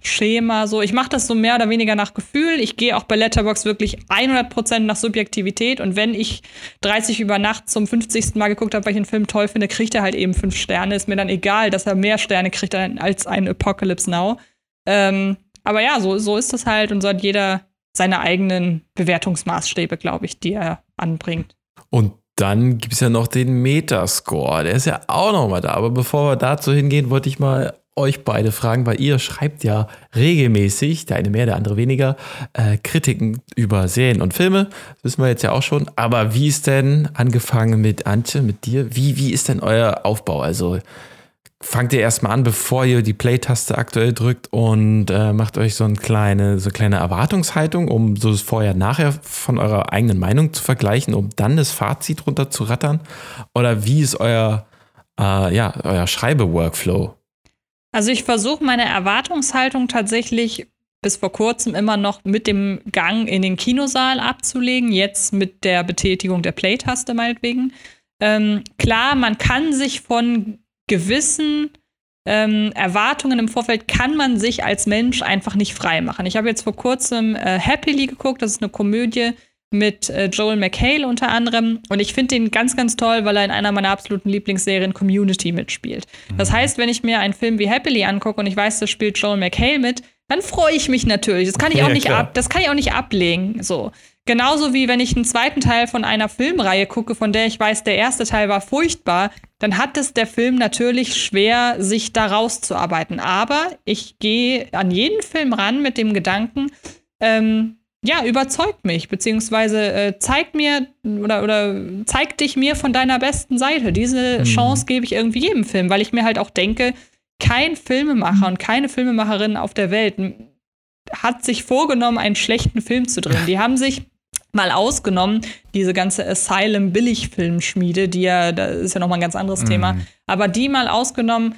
Bewertungsschema. So, ich mache das so mehr oder weniger nach Gefühl. Ich gehe auch bei Letterbox wirklich 100% nach Subjektivität. Und wenn ich 30 über Nacht zum 50. Mal geguckt habe, weil ich einen Film toll finde, kriegt er halt eben fünf Sterne. Ist mir dann egal, dass er mehr Sterne kriegt als ein Apocalypse Now. Ähm, aber ja, so, so ist das halt. Und so hat jeder seine eigenen Bewertungsmaßstäbe, glaube ich, die er anbringt. Und dann gibt es ja noch den Metascore. Der ist ja auch noch mal da. Aber bevor wir dazu hingehen, wollte ich mal euch beide fragen, weil ihr schreibt ja regelmäßig, der eine mehr, der andere weniger, äh, Kritiken über Serien und Filme. Das wissen wir jetzt ja auch schon. Aber wie ist denn, angefangen mit Antje, mit dir, wie, wie ist denn euer Aufbau? Also fangt ihr erstmal an, bevor ihr die Play-Taste aktuell drückt und äh, macht euch so eine kleine, so eine kleine Erwartungshaltung, um so das Vorher-Nachher von eurer eigenen Meinung zu vergleichen, um dann das Fazit runter zu rattern? Oder wie ist euer, äh, ja, euer Schreibe-Workflow? Also ich versuche meine Erwartungshaltung tatsächlich bis vor kurzem immer noch mit dem Gang in den Kinosaal abzulegen, jetzt mit der Betätigung der Play-Taste meinetwegen. Ähm, klar, man kann sich von gewissen ähm, Erwartungen im Vorfeld kann man sich als Mensch einfach nicht frei machen. Ich habe jetzt vor kurzem äh, Happily geguckt, das ist eine Komödie mit äh, Joel McHale unter anderem. Und ich finde den ganz, ganz toll, weil er in einer meiner absoluten Lieblingsserien Community mitspielt. Mhm. Das heißt, wenn ich mir einen Film wie Happily angucke und ich weiß, da spielt Joel McHale mit, dann freue ich mich natürlich. Das kann ich auch ja, nicht klar. ab, das kann ich auch nicht ablegen. So. Genauso wie wenn ich einen zweiten Teil von einer Filmreihe gucke, von der ich weiß, der erste Teil war furchtbar, dann hat es der Film natürlich schwer, sich da rauszuarbeiten. Aber ich gehe an jeden Film ran mit dem Gedanken, ähm, ja, überzeugt mich, beziehungsweise äh, zeigt mir oder, oder zeig dich mir von deiner besten Seite. Diese mhm. Chance gebe ich irgendwie jedem Film, weil ich mir halt auch denke, kein Filmemacher und keine Filmemacherin auf der Welt hat sich vorgenommen, einen schlechten Film zu drehen. Die haben sich mal ausgenommen, diese ganze Asylum-Billigfilmschmiede, die ja, das ist ja nochmal ein ganz anderes mhm. Thema, aber die mal ausgenommen,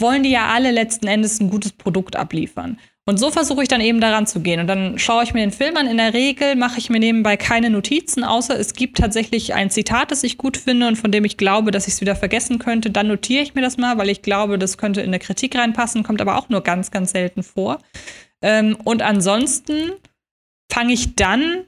wollen die ja alle letzten Endes ein gutes Produkt abliefern. Und so versuche ich dann eben daran zu gehen. Und dann schaue ich mir den Film an. In der Regel mache ich mir nebenbei keine Notizen, außer es gibt tatsächlich ein Zitat, das ich gut finde und von dem ich glaube, dass ich es wieder vergessen könnte. Dann notiere ich mir das mal, weil ich glaube, das könnte in eine Kritik reinpassen, kommt aber auch nur ganz, ganz selten vor. Ähm, und ansonsten fange ich dann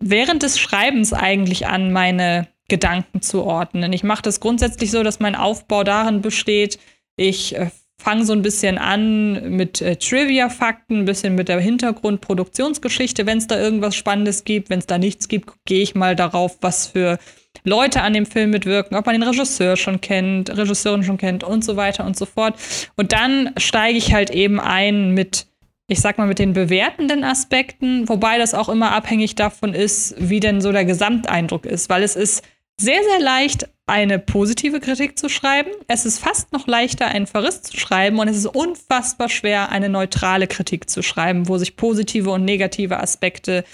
während des Schreibens eigentlich an, meine Gedanken zu ordnen. Ich mache das grundsätzlich so, dass mein Aufbau darin besteht, ich äh, fange so ein bisschen an mit äh, Trivia-Fakten, ein bisschen mit der Hintergrund-Produktionsgeschichte, wenn es da irgendwas Spannendes gibt. Wenn es da nichts gibt, gehe ich mal darauf, was für Leute an dem Film mitwirken, ob man den Regisseur schon kennt, Regisseurin schon kennt und so weiter und so fort. Und dann steige ich halt eben ein mit, ich sag mal, mit den bewertenden Aspekten, wobei das auch immer abhängig davon ist, wie denn so der Gesamteindruck ist, weil es ist sehr, sehr leicht, eine positive Kritik zu schreiben. Es ist fast noch leichter, einen Verriss zu schreiben und es ist unfassbar schwer, eine neutrale Kritik zu schreiben, wo sich positive und negative Aspekte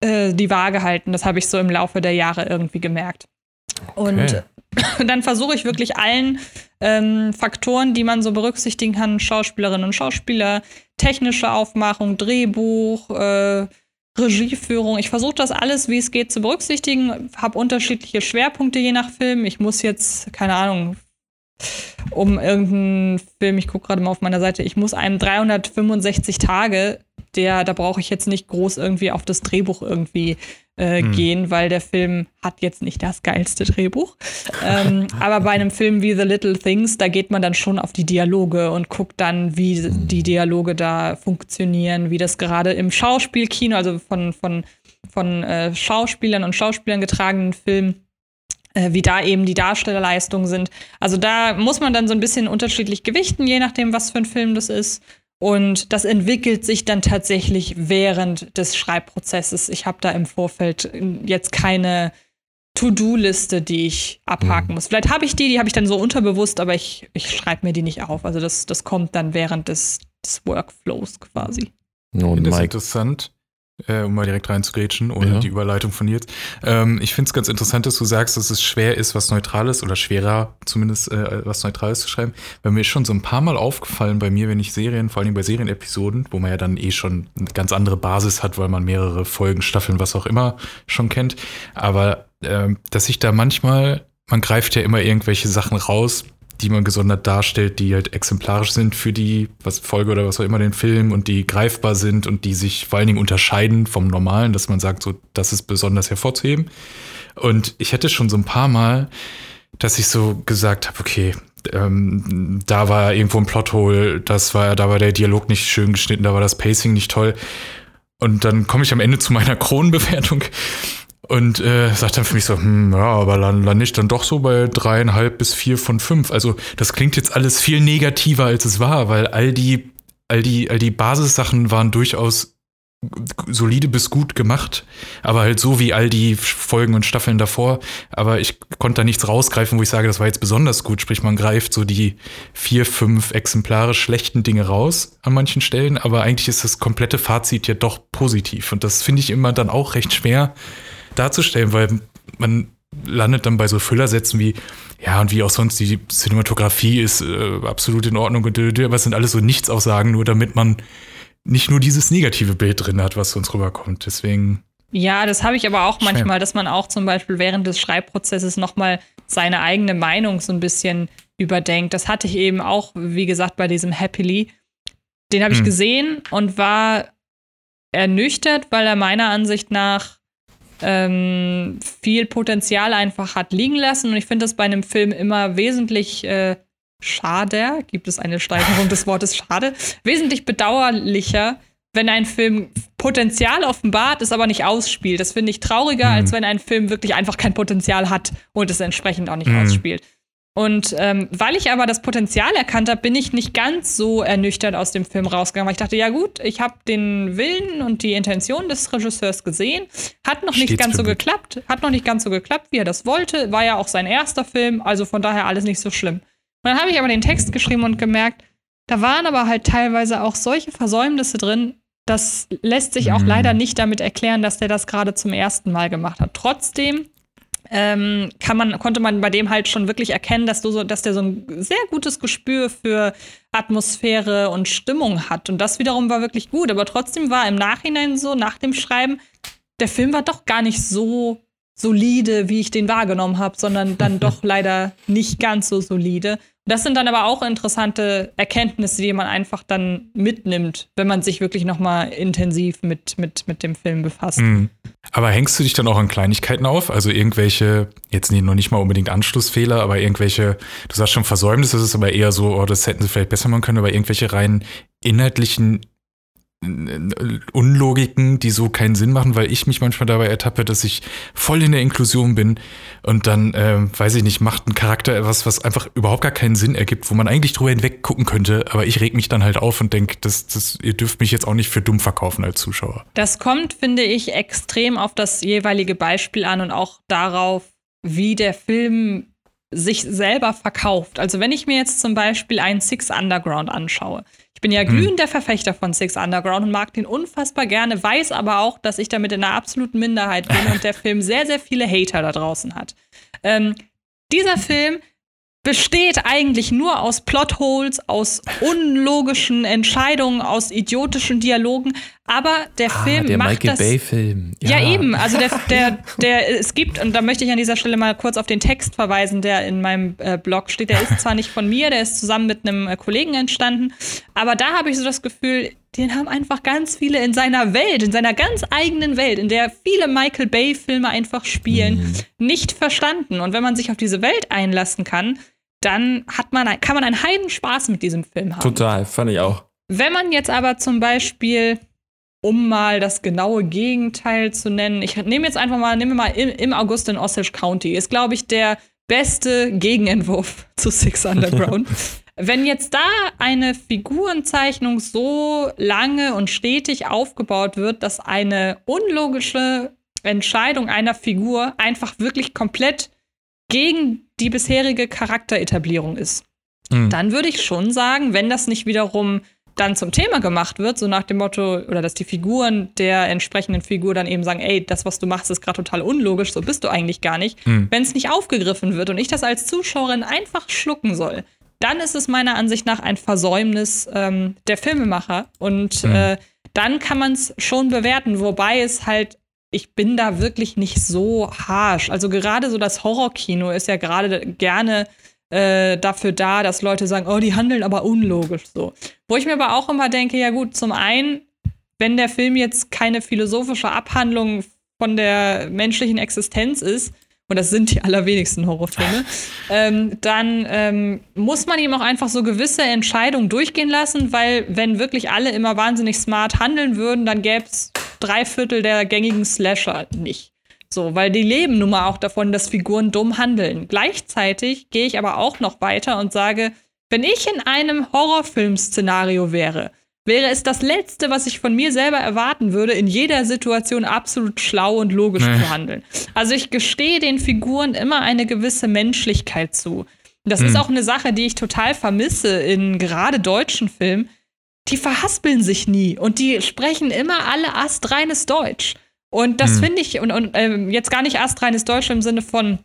äh, die Waage halten. Das habe ich so im Laufe der Jahre irgendwie gemerkt. Okay. Und dann versuche ich wirklich allen ähm, Faktoren, die man so berücksichtigen kann, Schauspielerinnen und Schauspieler, technische Aufmachung, Drehbuch, äh, Regieführung. Ich versuche das alles, wie es geht, zu berücksichtigen. Habe unterschiedliche Schwerpunkte je nach Film. Ich muss jetzt, keine Ahnung, um irgendeinen Film, ich gucke gerade mal auf meiner Seite, ich muss einem 365 Tage, der, da brauche ich jetzt nicht groß irgendwie auf das Drehbuch irgendwie äh, hm. gehen, weil der Film hat jetzt nicht das geilste Drehbuch. ähm, aber bei einem Film wie The Little Things, da geht man dann schon auf die Dialoge und guckt dann, wie die Dialoge da funktionieren, wie das gerade im Schauspielkino, also von, von, von äh, Schauspielern und Schauspielern getragenen Film, äh, wie da eben die Darstellerleistungen sind. Also da muss man dann so ein bisschen unterschiedlich gewichten, je nachdem, was für ein Film das ist. Und das entwickelt sich dann tatsächlich während des Schreibprozesses. Ich habe da im Vorfeld jetzt keine To-Do-Liste, die ich abhaken mhm. muss. Vielleicht habe ich die, die habe ich dann so unterbewusst, aber ich, ich schreibe mir die nicht auf. Also das, das kommt dann während des, des Workflows quasi. Oh, das ist interessant äh, um mal direkt reinzugrätschen, ohne ja. die Überleitung von jetzt. Ähm, ich finde es ganz interessant, dass du sagst, dass es schwer ist, was Neutrales oder schwerer zumindest äh, was Neutrales zu schreiben. Weil mir ist schon so ein paar Mal aufgefallen bei mir, wenn ich Serien, vor allem bei Serienepisoden, wo man ja dann eh schon eine ganz andere Basis hat, weil man mehrere Folgen, Staffeln, was auch immer schon kennt. Aber äh, dass ich da manchmal, man greift ja immer irgendwelche Sachen raus, die man gesondert darstellt, die halt exemplarisch sind für die was Folge oder was auch immer den Film und die greifbar sind und die sich vor allen Dingen unterscheiden vom normalen, dass man sagt, so das ist besonders hervorzuheben. Und ich hätte schon so ein paar Mal, dass ich so gesagt habe, okay, ähm, da war irgendwo ein Plothole, das war, da war der Dialog nicht schön geschnitten, da war das Pacing nicht toll. Und dann komme ich am Ende zu meiner Kronenbewertung und äh, sagt dann für mich so, hm, ja, aber dann lande ich dann doch so bei dreieinhalb bis vier von fünf. Also das klingt jetzt alles viel negativer, als es war, weil all die, all die, all die Basissachen waren durchaus solide bis gut gemacht, aber halt so wie all die Folgen und Staffeln davor. Aber ich konnte da nichts rausgreifen, wo ich sage, das war jetzt besonders gut. Sprich, man greift so die vier, fünf exemplarisch schlechten Dinge raus an manchen Stellen, aber eigentlich ist das komplette Fazit ja doch positiv. Und das finde ich immer dann auch recht schwer, darzustellen, weil man landet dann bei so Füllersätzen wie, ja, und wie auch sonst, die Cinematografie ist äh, absolut in Ordnung und aber es sind alles so Nichtsaussagen, nur damit man nicht nur dieses negative Bild drin hat, was sonst rüberkommt. Deswegen. Ja, das habe ich aber auch manchmal, dass man auch zum Beispiel während des Schreibprozesses nochmal seine eigene Meinung so ein bisschen überdenkt. Das hatte ich eben auch, wie gesagt, bei diesem Happily. Den habe ich hm. gesehen und war ernüchtert, weil er meiner Ansicht nach ähm, viel Potenzial einfach hat liegen lassen. Und ich finde das bei einem Film immer wesentlich äh, schade, gibt es eine Steigerung des Wortes schade, wesentlich bedauerlicher, wenn ein Film Potenzial offenbart, es aber nicht ausspielt. Das finde ich trauriger, mhm. als wenn ein Film wirklich einfach kein Potenzial hat und es entsprechend auch nicht mhm. ausspielt. Und ähm, weil ich aber das Potenzial erkannt habe, bin ich nicht ganz so ernüchtert aus dem Film rausgegangen, weil ich dachte, ja gut, ich habe den Willen und die Intention des Regisseurs gesehen, hat noch nicht ganz so gut. geklappt, hat noch nicht ganz so geklappt, wie er das wollte, war ja auch sein erster Film, also von daher alles nicht so schlimm. Und dann habe ich aber den Text geschrieben und gemerkt, da waren aber halt teilweise auch solche Versäumnisse drin, das lässt sich auch mhm. leider nicht damit erklären, dass der das gerade zum ersten Mal gemacht hat. Trotzdem ähm, kann man, konnte man bei dem halt schon wirklich erkennen, dass, du so, dass der so ein sehr gutes Gespür für Atmosphäre und Stimmung hat. Und das wiederum war wirklich gut. Aber trotzdem war im Nachhinein so, nach dem Schreiben, der Film war doch gar nicht so solide, wie ich den wahrgenommen habe, sondern dann doch leider nicht ganz so solide. Das sind dann aber auch interessante Erkenntnisse, die man einfach dann mitnimmt, wenn man sich wirklich nochmal intensiv mit, mit, mit dem Film befasst. Mhm. Aber hängst du dich dann auch an Kleinigkeiten auf? Also irgendwelche, jetzt noch nicht mal unbedingt Anschlussfehler, aber irgendwelche, du sagst schon Versäumnisse, das ist aber eher so, oh, das hätten sie vielleicht besser machen können, aber irgendwelche rein inhaltlichen Unlogiken, die so keinen Sinn machen, weil ich mich manchmal dabei ertappe, dass ich voll in der Inklusion bin und dann, äh, weiß ich nicht, macht ein Charakter etwas, was einfach überhaupt gar keinen Sinn ergibt, wo man eigentlich drüber hinweg gucken könnte, aber ich reg mich dann halt auf und denke, das, das, ihr dürft mich jetzt auch nicht für dumm verkaufen als Zuschauer. Das kommt, finde ich, extrem auf das jeweilige Beispiel an und auch darauf, wie der Film sich selber verkauft. Also wenn ich mir jetzt zum Beispiel einen Six Underground anschaue, ich bin ja hm. glühender Verfechter von Six Underground und mag den unfassbar gerne, weiß aber auch, dass ich damit in einer absoluten Minderheit bin und der Film sehr, sehr viele Hater da draußen hat. Ähm, Dieser Film besteht eigentlich nur aus Plotholes, aus unlogischen Entscheidungen, aus idiotischen Dialogen. Aber der Ah, Film der macht Michael das. Bay-Film. Ja. eben. Also der, der, der, es gibt, und da möchte ich an dieser Stelle mal kurz auf den Text verweisen, der in meinem äh, Blog steht. Der ist zwar nicht von mir, der ist zusammen mit einem äh, Kollegen entstanden, aber da habe ich so das Gefühl, den haben einfach ganz viele in seiner Welt, in seiner ganz eigenen Welt, in der viele Michael Bay-Filme einfach spielen, nicht verstanden. Und wenn man sich auf diese Welt einlassen kann, dann hat man, kann man einen Heidenspaß mit diesem Film haben. Total, fand ich auch. Wenn man jetzt aber zum Beispiel, um mal das genaue Gegenteil zu nennen, ich nehme jetzt einfach mal, nehmen wir mal im, im August in Osage County, ist, glaube ich, der beste Gegenentwurf zu Six Underground. Wenn jetzt da eine Figurenzeichnung so lange und stetig aufgebaut wird, dass eine unlogische Entscheidung einer Figur einfach wirklich komplett gegen die bisherige Charakteretablierung ist, Mhm. dann würde ich schon sagen, wenn das nicht wiederum dann zum Thema gemacht wird, so nach dem Motto, oder dass die Figuren der entsprechenden Figur dann eben sagen, ey, das, was du machst, ist gerade total unlogisch, so bist du eigentlich gar nicht. Mhm. Wenn es nicht aufgegriffen wird und ich das als Zuschauerin einfach schlucken soll, dann ist es meiner Ansicht nach ein Versäumnis ähm, der Filmemacher. Und Mhm. äh, dann kann man es schon bewerten, wobei es halt ich bin da wirklich nicht so harsh. Also gerade so das Horrorkino ist ja gerade gerne äh, dafür da, dass Leute sagen, oh, die handeln aber unlogisch so. Wo ich mir aber auch immer denke, ja gut, zum einen, wenn der Film jetzt keine philosophische Abhandlung von der menschlichen Existenz ist, und das sind die allerwenigsten Horrorfilme, ähm, dann ähm, muss man ihm auch einfach so gewisse Entscheidungen durchgehen lassen, weil wenn wirklich alle immer wahnsinnig smart handeln würden, dann gäbe es drei Viertel der gängigen Slasher nicht. So, weil die leben nun mal auch davon, dass Figuren dumm handeln. Gleichzeitig gehe ich aber auch noch weiter und sage, wenn ich in einem Horrorfilm-Szenario wäre, wäre es das Letzte, was ich von mir selber erwarten würde, in jeder Situation absolut schlau und logisch Nee. zu handeln. Also ich gestehe den Figuren immer eine gewisse Menschlichkeit zu. Das ist auch eine Sache, die ich total vermisse in gerade deutschen Filmen. Die verhaspeln sich nie und die sprechen immer alle astreines Deutsch. Und das finde ich, und, und ähm, jetzt gar nicht astreines Deutsch im Sinne von,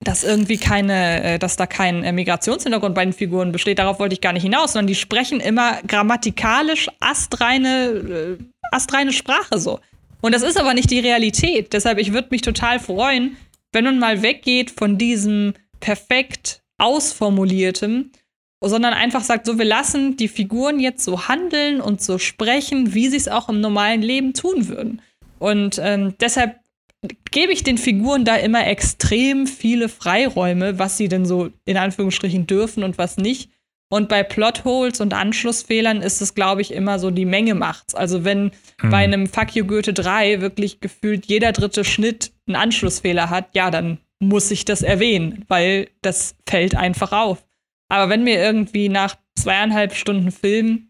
dass irgendwie keine, äh, dass da kein äh, Migrationshintergrund bei den Figuren besteht, darauf wollte ich gar nicht hinaus, sondern die sprechen immer grammatikalisch astreine, äh, astreine Sprache so. Und das ist aber nicht die Realität. Deshalb, ich würde mich total freuen, wenn man mal weggeht von diesem perfekt ausformuliertem, sondern einfach sagt, so, wir lassen die Figuren jetzt so handeln und so sprechen, wie sie es auch im normalen Leben tun würden. Und ähm, deshalb gebe ich den Figuren da immer extrem viele Freiräume, was sie denn so in Anführungsstrichen dürfen und was nicht. Und bei Plotholes und Anschlussfehlern ist es, glaube ich, immer so die Menge macht's. Also wenn bei einem Fuck You Goethe 3 wirklich gefühlt jeder dritte Schnitt einen Anschlussfehler hat, ja, dann muss ich das erwähnen, weil das fällt einfach auf. Aber wenn mir irgendwie nach zweieinhalb Stunden Film,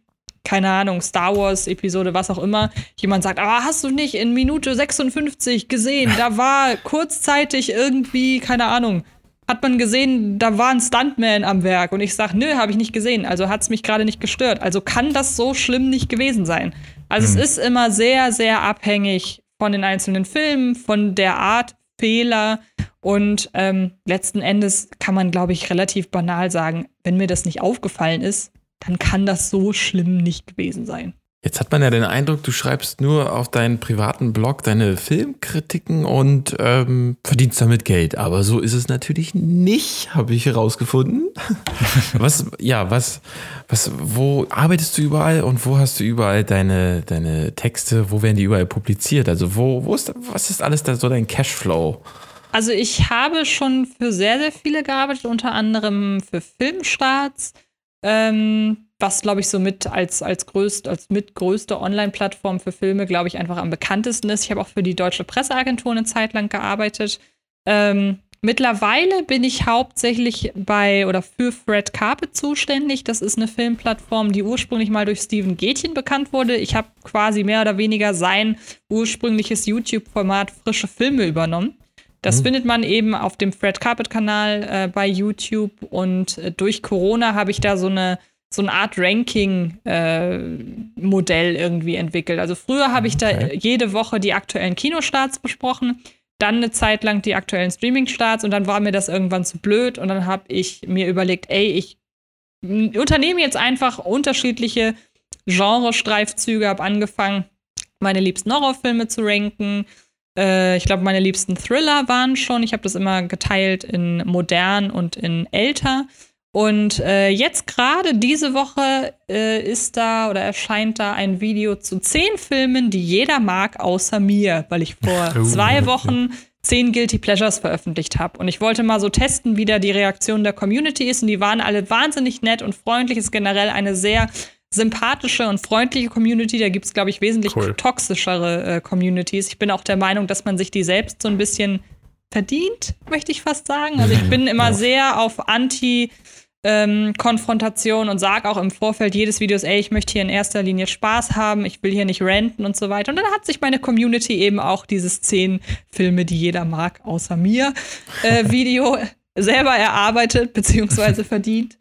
keine Ahnung, Star Wars Episode, was auch immer, jemand sagt, aber hast du nicht in Minute 56 gesehen, da war kurzzeitig irgendwie, keine Ahnung, hat man gesehen, da war ein Stuntman am Werk und ich sag, nö, habe ich nicht gesehen, also hat's mich gerade nicht gestört. Also kann das so schlimm nicht gewesen sein. Also es ist immer sehr, sehr abhängig von den einzelnen Filmen, von der Art Fehler und ähm, letzten Endes kann man, glaube ich, relativ banal sagen, wenn mir das nicht aufgefallen ist, dann kann das so schlimm nicht gewesen sein. Jetzt hat man ja den Eindruck, du schreibst nur auf deinen privaten Blog deine Filmkritiken und ähm, verdienst damit Geld. Aber so ist es natürlich nicht, habe ich herausgefunden. was, ja, was, was, wo arbeitest du überall und wo hast du überall deine, deine Texte? Wo werden die überall publiziert? Also wo, wo ist, was ist alles da so dein Cashflow? Also ich habe schon für sehr, sehr viele gearbeitet, unter anderem für Filmstarts, ähm, was, glaube ich, so mit als, als, größt, als mit größte Online-Plattform für Filme, glaube ich, einfach am bekanntesten ist. Ich habe auch für die Deutsche Presseagentur eine Zeit lang gearbeitet. Ähm, mittlerweile bin ich hauptsächlich bei oder für Fred Carpet zuständig. Das ist eine Filmplattform, die ursprünglich mal durch Steven Gätchen bekannt wurde. Ich habe quasi mehr oder weniger sein ursprüngliches YouTube-Format Frische Filme übernommen. Das findet man eben auf dem Fred Carpet Kanal äh, bei YouTube und äh, durch Corona habe ich da so eine so eine Art Ranking-Modell irgendwie entwickelt. Also früher habe ich da Okay. jede Woche die aktuellen Kinostarts besprochen. dann eine Zeit lang die aktuellen Streaming-Starts und dann war mir das irgendwann zu blöd und dann habe ich mir überlegt, ey, ich unternehme jetzt einfach unterschiedliche Genre-Streifzüge, habe angefangen, meine liebsten Horrorfilme zu ranken. Äh, ich glaube, meine liebsten Thriller waren schon. Ich habe das immer geteilt in modern und in älter. Und äh, jetzt gerade diese Woche äh, ist da oder erscheint da ein Video zu zehn Filmen, die jeder mag, außer mir, weil ich vor oh, zwei Wochen zehn Guilty Pleasures veröffentlicht habe. Und ich wollte mal so testen, wie da die Reaktion der Community ist. Und die waren alle wahnsinnig nett und freundlich. Ist generell eine sehr sympathische und freundliche Community. Da gibt es, glaube ich, wesentlich cool. toxischere äh, Communities. Ich bin auch der Meinung, dass man sich die selbst so ein bisschen verdient, möchte ich fast sagen. Also ich bin immer ja. sehr auf Anti- ähm, Konfrontation und sage auch im Vorfeld jedes Videos, ey, ich möchte hier in erster Linie Spaß haben, ich will hier nicht ranten und so weiter. Und dann hat sich meine Community eben auch dieses zehn Filme, die jeder mag, außer mir, äh, Video selber erarbeitet bzw. verdient.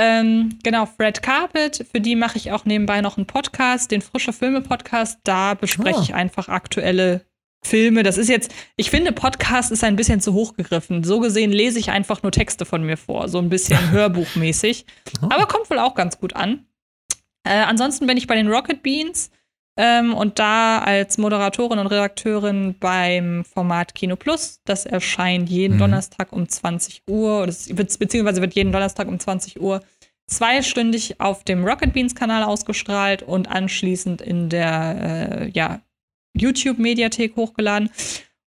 Ähm, genau, Fred Carpet, für die mache ich auch nebenbei noch einen Podcast, den Frische Filme Podcast. Da bespreche oh. ich einfach aktuelle Filme. Das ist jetzt, ich finde, Podcast ist ein bisschen zu hoch gegriffen. So gesehen lese ich einfach nur Texte von mir vor, so ein bisschen hörbuchmäßig. Oh. Aber kommt wohl auch ganz gut an. Äh, ansonsten bin ich bei den Rocket Beans ähm, und da als Moderatorin und Redakteurin beim Format Kino Plus. Das erscheint jeden mhm. Donnerstag um 20 Uhr, beziehungsweise wird jeden Donnerstag um 20 Uhr zweistündig auf dem Rocket Beans Kanal ausgestrahlt und anschließend in der äh, ja, YouTube-Mediathek hochgeladen.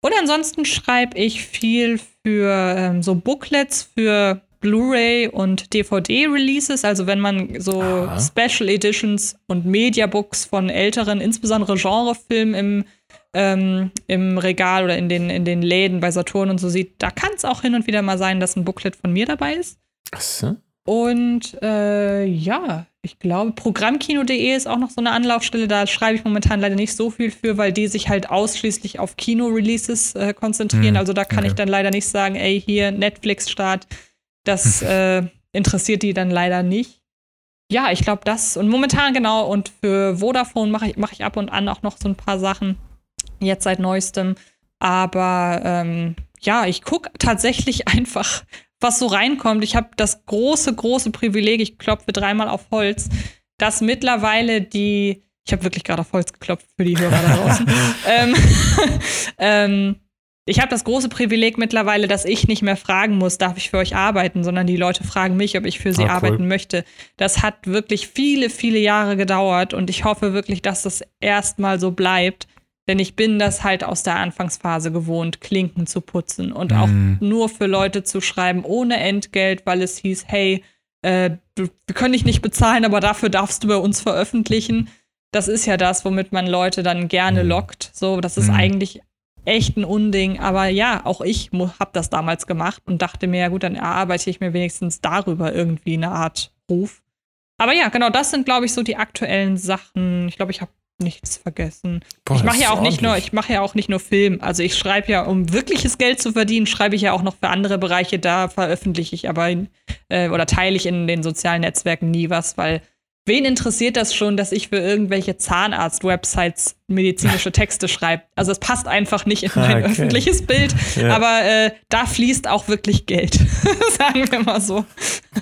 Und ansonsten schreibe ich viel für ähm, so Booklets für Blu-ray und DVD-Releases. Also wenn man so Aha. Special Editions und Mediabooks von älteren, insbesondere Genrefilmen im, ähm, im Regal oder in den, in den Läden bei Saturn und so sieht, da kann es auch hin und wieder mal sein, dass ein Booklet von mir dabei ist. Ach so. Und äh, ja, ich glaube, Programmkino.de ist auch noch so eine Anlaufstelle. Da schreibe ich momentan leider nicht so viel für, weil die sich halt ausschließlich auf Kino-Releases äh, konzentrieren. Hm, also da kann okay. ich dann leider nicht sagen, ey, hier Netflix-Start. Das äh, interessiert die dann leider nicht. Ja, ich glaube, das. Und momentan genau. Und für Vodafone mache ich, mach ich ab und an auch noch so ein paar Sachen. Jetzt seit neuestem. Aber ähm, ja, ich gucke tatsächlich einfach was so reinkommt. Ich habe das große, große Privileg, ich klopfe dreimal auf Holz, dass mittlerweile die, ich habe wirklich gerade auf Holz geklopft für die Hörer da draußen. ähm, ähm, ich habe das große Privileg mittlerweile, dass ich nicht mehr fragen muss, darf ich für euch arbeiten, sondern die Leute fragen mich, ob ich für sie ah, cool. arbeiten möchte. Das hat wirklich viele, viele Jahre gedauert und ich hoffe wirklich, dass das erstmal so bleibt, denn ich bin das halt aus der Anfangsphase gewohnt, Klinken zu putzen und auch mhm. nur für Leute zu schreiben ohne Entgelt, weil es hieß, hey, äh, wir können dich nicht bezahlen, aber dafür darfst du bei uns veröffentlichen. Das ist ja das, womit man Leute dann gerne mhm. lockt. So, das ist mhm. eigentlich echt ein Unding. Aber ja, auch ich habe das damals gemacht und dachte mir, ja gut, dann erarbeite ich mir wenigstens darüber irgendwie eine Art Ruf. Aber ja, genau, das sind, glaube ich, so die aktuellen Sachen. Ich glaube, ich habe nichts vergessen. Boah, ich mache ja auch nicht nur, ich mache ja auch nicht nur Film. Also ich schreibe ja, um wirkliches Geld zu verdienen, schreibe ich ja auch noch für andere Bereiche. Da veröffentliche ich aber in, äh, oder teile ich in den sozialen Netzwerken nie was, weil wen interessiert das schon, dass ich für irgendwelche Zahnarzt-Websites medizinische Texte schreibe? Also es passt einfach nicht in mein okay. öffentliches Bild. Ja. Aber äh, da fließt auch wirklich Geld, sagen wir mal so.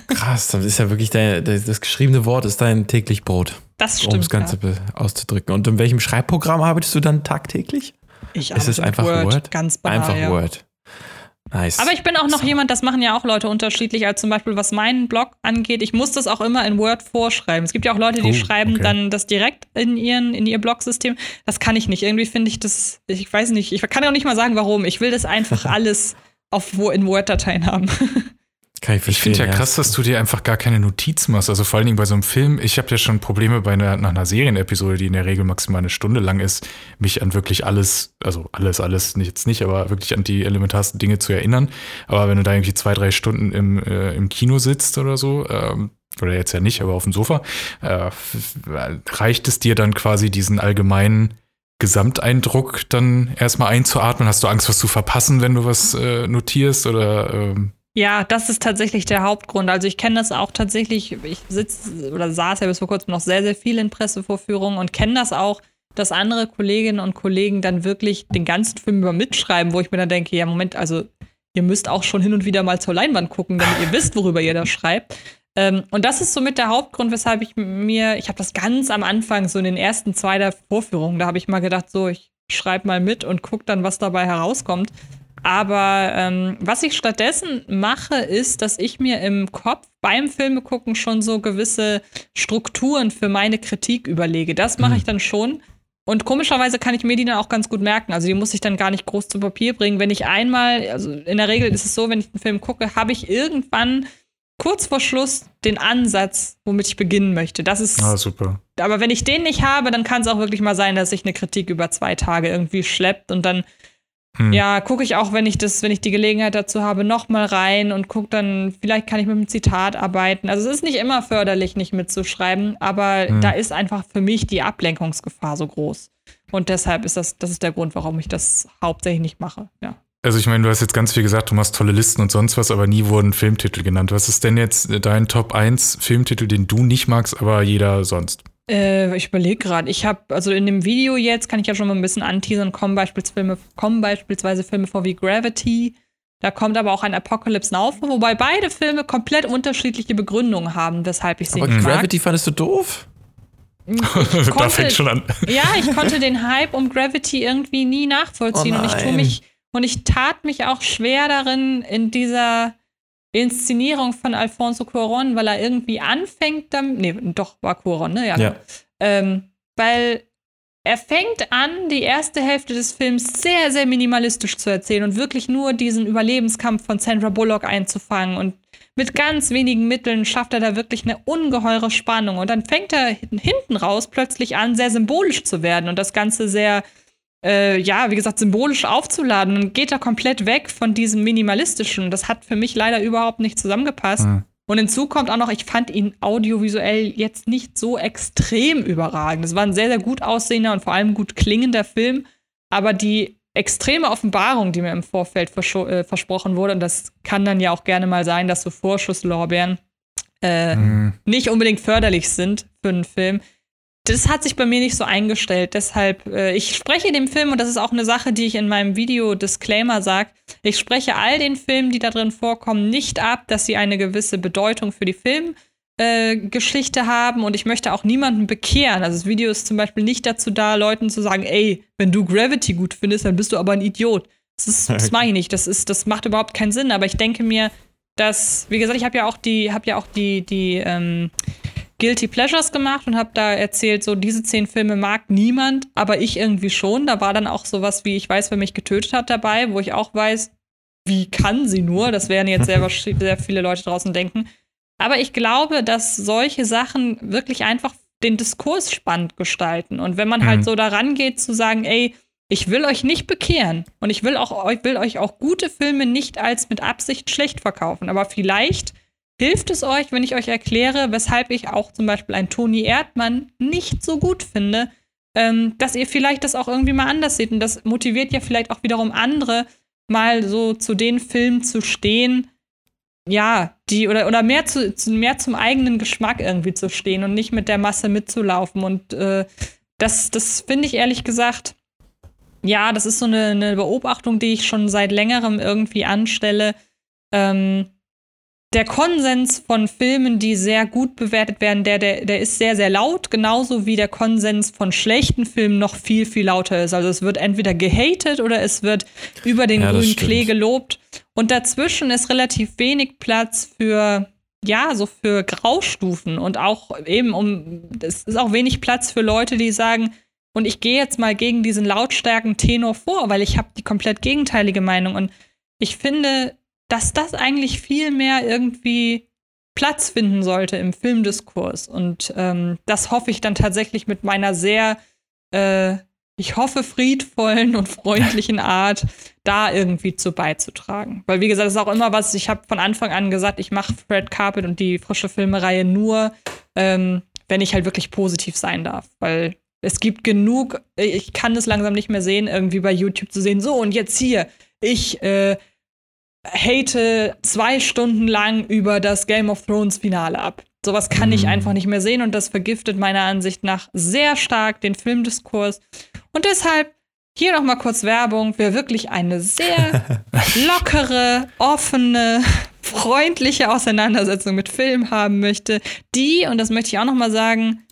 Krass, das ist ja wirklich dein, das geschriebene Wort ist dein täglich Brot. Das stimmt. Um das Ganze ja. auszudrücken. Und in welchem Schreibprogramm arbeitest du dann tagtäglich? Ich arbeite ist es einfach Word, Word? Ganz banal, Einfach ja. Word. Nice. Aber ich bin auch noch so. jemand, das machen ja auch Leute unterschiedlich, als zum Beispiel was meinen Blog angeht. Ich muss das auch immer in Word vorschreiben. Es gibt ja auch Leute, die oh, schreiben okay. dann das direkt in, ihren, in ihr Blog-System. Das kann ich nicht. Irgendwie finde ich das, ich weiß nicht, ich kann auch nicht mal sagen, warum. Ich will das einfach alles auf, in Word-Dateien haben. Kann ich verstehen. Ich finde ja krass, dass du dir einfach gar keine Notizen machst. Also vor allen Dingen bei so einem Film. Ich habe ja schon Probleme bei einer, nach einer Serienepisode, die in der Regel maximal eine Stunde lang ist, mich an wirklich alles, also alles, alles nicht, jetzt nicht, aber wirklich an die elementarsten Dinge zu erinnern. Aber wenn du da irgendwie zwei, drei Stunden im, äh, im Kino sitzt oder so, ähm, oder jetzt ja nicht, aber auf dem Sofa, äh, reicht es dir dann quasi diesen allgemeinen Gesamteindruck dann erstmal einzuatmen? Hast du Angst, was zu verpassen, wenn du was äh, notierst oder ähm, ja, das ist tatsächlich der Hauptgrund. Also ich kenne das auch tatsächlich, ich sitze oder saß ja bis vor kurzem noch sehr, sehr viel in Pressevorführungen und kenne das auch, dass andere Kolleginnen und Kollegen dann wirklich den ganzen Film über mitschreiben, wo ich mir dann denke, ja, Moment, also ihr müsst auch schon hin und wieder mal zur Leinwand gucken, damit ihr wisst, worüber ihr da schreibt. Ähm, und das ist somit der Hauptgrund, weshalb ich mir, ich habe das ganz am Anfang, so in den ersten zwei der Vorführungen, da habe ich mal gedacht, so, ich schreibe mal mit und gucke dann, was dabei herauskommt. Aber ähm, was ich stattdessen mache, ist, dass ich mir im Kopf beim Filmegucken schon so gewisse Strukturen für meine Kritik überlege. Das mache ich dann schon. Und komischerweise kann ich mir die dann auch ganz gut merken. Also die muss ich dann gar nicht groß zu Papier bringen. Wenn ich einmal, also in der Regel ist es so, wenn ich einen Film gucke, habe ich irgendwann kurz vor Schluss den Ansatz, womit ich beginnen möchte. Das ist. Ah, super. Aber wenn ich den nicht habe, dann kann es auch wirklich mal sein, dass sich eine Kritik über zwei Tage irgendwie schleppt und dann hm. ja, gucke ich auch, wenn ich das, wenn ich die Gelegenheit dazu habe, nochmal rein und gucke dann, vielleicht kann ich mit einem Zitat arbeiten. Also es ist nicht immer förderlich, nicht mitzuschreiben, aber hm. da ist einfach für mich die Ablenkungsgefahr so groß. Und deshalb ist das, das ist der Grund, warum ich das hauptsächlich nicht mache, ja. Also ich meine, du hast jetzt ganz viel gesagt, du machst tolle Listen und sonst was, aber nie wurden Filmtitel genannt. Was ist denn jetzt dein Top 1 Filmtitel, den du nicht magst, aber jeder sonst? Äh, ich überlege gerade. Ich habe, also in dem Video jetzt kann ich ja schon mal ein bisschen anteasern, kommen beispielsweise, kommen beispielsweise Filme vor wie Gravity. Da kommt aber auch ein Apocalypse Now vor, wobei beide Filme komplett unterschiedliche Begründungen haben, weshalb ich sie aber mag. Gravity fandest du doof? Konnte, da fängt schon an. Ja, ich konnte den Hype um Gravity irgendwie nie nachvollziehen Oh und ich tue mich und ich tat mich auch schwer darin in dieser Inszenierung von Alfonso Cuarón, weil er irgendwie anfängt damit, nee, doch war Cuarón, ne? Ja. Ja. Ähm, weil er fängt an, die erste Hälfte des Films sehr, sehr minimalistisch zu erzählen und wirklich nur diesen Überlebenskampf von Sandra Bullock einzufangen. Und mit ganz wenigen Mitteln schafft er da wirklich eine ungeheure Spannung. Und dann fängt er hinten raus plötzlich an, sehr symbolisch zu werden und das Ganze sehr, äh, ja, wie gesagt, symbolisch aufzuladen. Und geht er komplett weg von diesem Minimalistischen. Das hat für mich leider überhaupt nicht zusammengepasst. Hm. Und hinzu kommt auch noch, ich fand ihn audiovisuell jetzt nicht so extrem überragend. Es war ein sehr, sehr gut aussehender und vor allem gut klingender Film. Aber die extreme Offenbarung, die mir im Vorfeld äh, versprochen wurde, und das kann dann ja auch gerne mal sein, dass so Vorschusslorbeeren äh, Hm. nicht unbedingt förderlich sind für einen Film. Das hat sich bei mir nicht so eingestellt. Deshalb, äh, ich spreche dem Film, und das ist auch eine Sache, die ich in meinem Video-Disclaimer sage, ich spreche all den Filmen, die da drin vorkommen, nicht ab, dass sie eine gewisse Bedeutung für die Filmgeschichte äh, haben und ich möchte auch niemanden bekehren. Also das Video ist zum Beispiel nicht dazu da, Leuten zu sagen, ey, wenn du Gravity gut findest, dann bist du aber ein Idiot. Das, ist, das mache ich nicht. Das, ist, das macht überhaupt keinen Sinn. Aber ich denke mir, dass, wie gesagt, ich habe ja auch die, habe ja auch die, die ähm, Guilty Pleasures gemacht und habe da erzählt, so diese zehn Filme mag niemand, aber ich irgendwie schon. Da war dann auch sowas wie Ich weiß, wer mich getötet hat dabei, wo ich auch weiß, wie kann sie nur? Das werden jetzt sehr, wahrsch- sehr viele Leute draußen denken. Aber ich glaube, dass solche Sachen wirklich einfach den Diskurs spannend gestalten. Und wenn man halt Mhm. so daran geht zu sagen, ey, ich will euch nicht bekehren und ich will auch ich will euch auch gute Filme nicht als mit Absicht schlecht verkaufen, aber vielleicht hilft es euch, wenn ich euch erkläre, weshalb ich auch zum Beispiel einen Toni Erdmann nicht so gut finde, ähm, dass ihr vielleicht das auch irgendwie mal anders seht und das motiviert ja vielleicht auch wiederum andere, mal so zu den Filmen zu stehen, ja, die oder, oder mehr, zu, zu, mehr zum eigenen Geschmack irgendwie zu stehen und nicht mit der Masse mitzulaufen. Und äh, das, das finde ich ehrlich gesagt, ja, das ist so eine, eine Beobachtung, die ich schon seit längerem irgendwie anstelle. Ähm, der Konsens von Filmen, die sehr gut bewertet werden, der, der, der ist sehr, sehr laut, genauso wie der Konsens von schlechten Filmen noch viel, viel lauter ist. Also es wird entweder gehatet oder es wird über den Ja, grünen. Klee gelobt. Und dazwischen ist relativ wenig Platz für, ja, so für Graustufen und auch eben um, es ist auch wenig Platz für Leute, die sagen, und ich gehe jetzt mal gegen diesen lautstarken Tenor vor, weil ich habe die komplett gegenteilige Meinung. Und ich finde, dass das eigentlich viel mehr irgendwie Platz finden sollte im Filmdiskurs. Und ähm, das hoffe ich dann tatsächlich mit meiner sehr, äh, ich hoffe, friedvollen und freundlichen Art da irgendwie zu beizutragen. Weil, wie gesagt, das ist auch immer was, ich habe von Anfang an gesagt, ich mache Fred Carpet und die frische Filmereihe nur, ähm, wenn ich halt wirklich positiv sein darf. Weil es gibt genug, ich kann es langsam nicht mehr sehen, irgendwie bei YouTube zu sehen, so und jetzt hier, ich äh, hate zwei Stunden lang über das Game of Thrones Finale ab. Sowas kann ich Mm. einfach nicht mehr sehen und das vergiftet meiner Ansicht nach sehr stark den Filmdiskurs. Und deshalb hier noch mal kurz Werbung, wer wirklich eine sehr lockere, offene, freundliche Auseinandersetzung mit Film haben möchte, die, und das möchte ich auch noch mal sagen,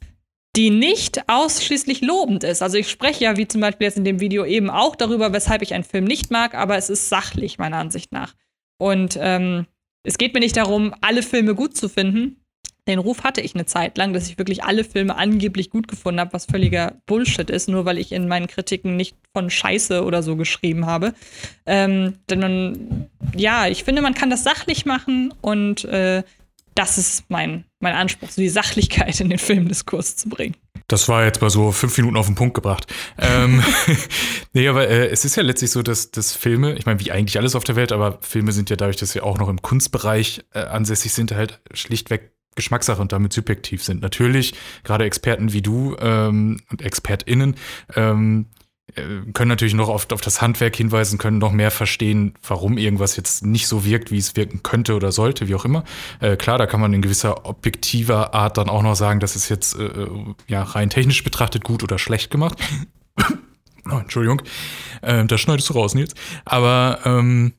die nicht ausschließlich lobend ist. Also ich spreche ja, wie zum Beispiel jetzt in dem Video eben auch darüber, weshalb ich einen Film nicht mag, aber es ist sachlich meiner Ansicht nach. Und ähm, es geht mir nicht darum, alle Filme gut zu finden. Den Ruf hatte ich eine Zeit lang, dass ich wirklich alle Filme angeblich gut gefunden habe, was völliger Bullshit ist, nur weil ich in meinen Kritiken nicht von Scheiße oder so geschrieben habe. Ähm, denn man, ja, ich finde, man kann das sachlich machen und äh, das ist mein, mein Anspruch, so die Sachlichkeit in den Filmdiskurs zu bringen. Das war jetzt mal so fünf Minuten auf den Punkt gebracht. ähm, nee, aber äh, es ist ja letztlich so, dass, dass Filme, ich meine, wie eigentlich alles auf der Welt, aber Filme sind ja dadurch, dass sie auch noch im Kunstbereich äh, ansässig sind, halt schlichtweg Geschmackssache und damit subjektiv sind. Natürlich, gerade Experten wie du ähm, und ExpertInnen ähm, äh, können natürlich noch oft auf das Handwerk hinweisen, können noch mehr verstehen, warum irgendwas jetzt nicht so wirkt, wie es wirken könnte oder sollte, wie auch immer. Äh, klar, da kann man in gewisser objektiver Art dann auch noch sagen, dass es jetzt äh, ja rein technisch betrachtet gut oder schlecht gemacht. oh, Entschuldigung, äh, das schneidest du raus, Nils. Aber ähm,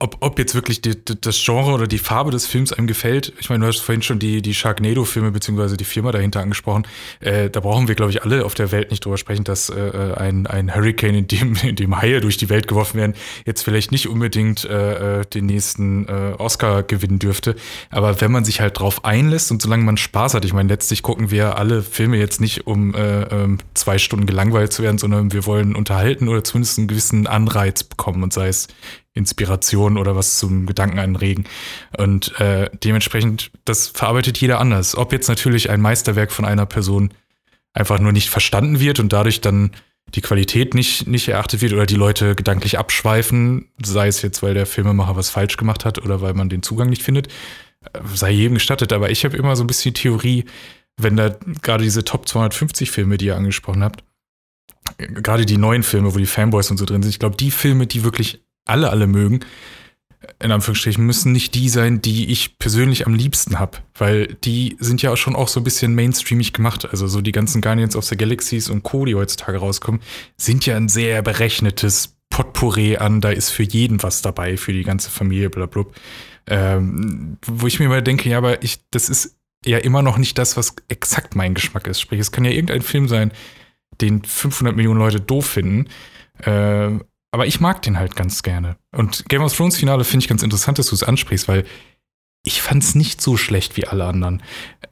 ob, ob jetzt wirklich die, die, das Genre oder die Farbe des Films einem gefällt. Ich meine, du hast vorhin schon die, die Sharknado-Filme beziehungsweise die Firma dahinter angesprochen. Äh, da brauchen wir, glaube ich, alle auf der Welt nicht drüber sprechen, dass äh, ein, ein Hurricane, in dem, in dem Haie durch die Welt geworfen werden, jetzt vielleicht nicht unbedingt äh, den nächsten äh, Oscar gewinnen dürfte. Aber wenn man sich halt drauf einlässt und solange man Spaß hat, ich meine, letztlich gucken wir alle Filme jetzt nicht, um äh, ähm, zwei Stunden gelangweilt zu werden, sondern wir wollen unterhalten oder zumindest einen gewissen Anreiz bekommen und sei es Inspiration oder was zum Gedanken anregen. Und äh, dementsprechend, das verarbeitet jeder anders. Ob jetzt natürlich ein Meisterwerk von einer Person einfach nur nicht verstanden wird und dadurch dann die Qualität nicht, nicht erachtet wird oder die Leute gedanklich abschweifen, sei es jetzt, weil der Filmemacher was falsch gemacht hat oder weil man den Zugang nicht findet, äh, sei jedem gestattet. Aber ich habe immer so ein bisschen Theorie, wenn da gerade diese Top 250 Filme, die ihr angesprochen habt, äh, gerade die neuen Filme, wo die Fanboys und so drin sind, ich glaube, die Filme, die wirklich alle, alle mögen, in Anführungsstrichen, müssen nicht die sein, die ich persönlich am liebsten habe. Weil die sind ja schon auch so ein bisschen mainstreamig gemacht. Also so die ganzen Guardians of the Galaxies und Co., die heutzutage rauskommen, sind ja ein sehr berechnetes Potpourri an, da ist für jeden was dabei, für die ganze Familie, blablabla. Ähm, wo ich mir immer denke, ja, aber ich, das ist ja immer noch nicht das, was exakt mein Geschmack ist. Sprich, es kann ja irgendein Film sein, den 500 Millionen Leute doof finden. Äh, aber ich mag den halt ganz gerne. Und Game of Thrones Finale finde ich ganz interessant, dass du es ansprichst, weil ich fand es nicht so schlecht wie alle anderen.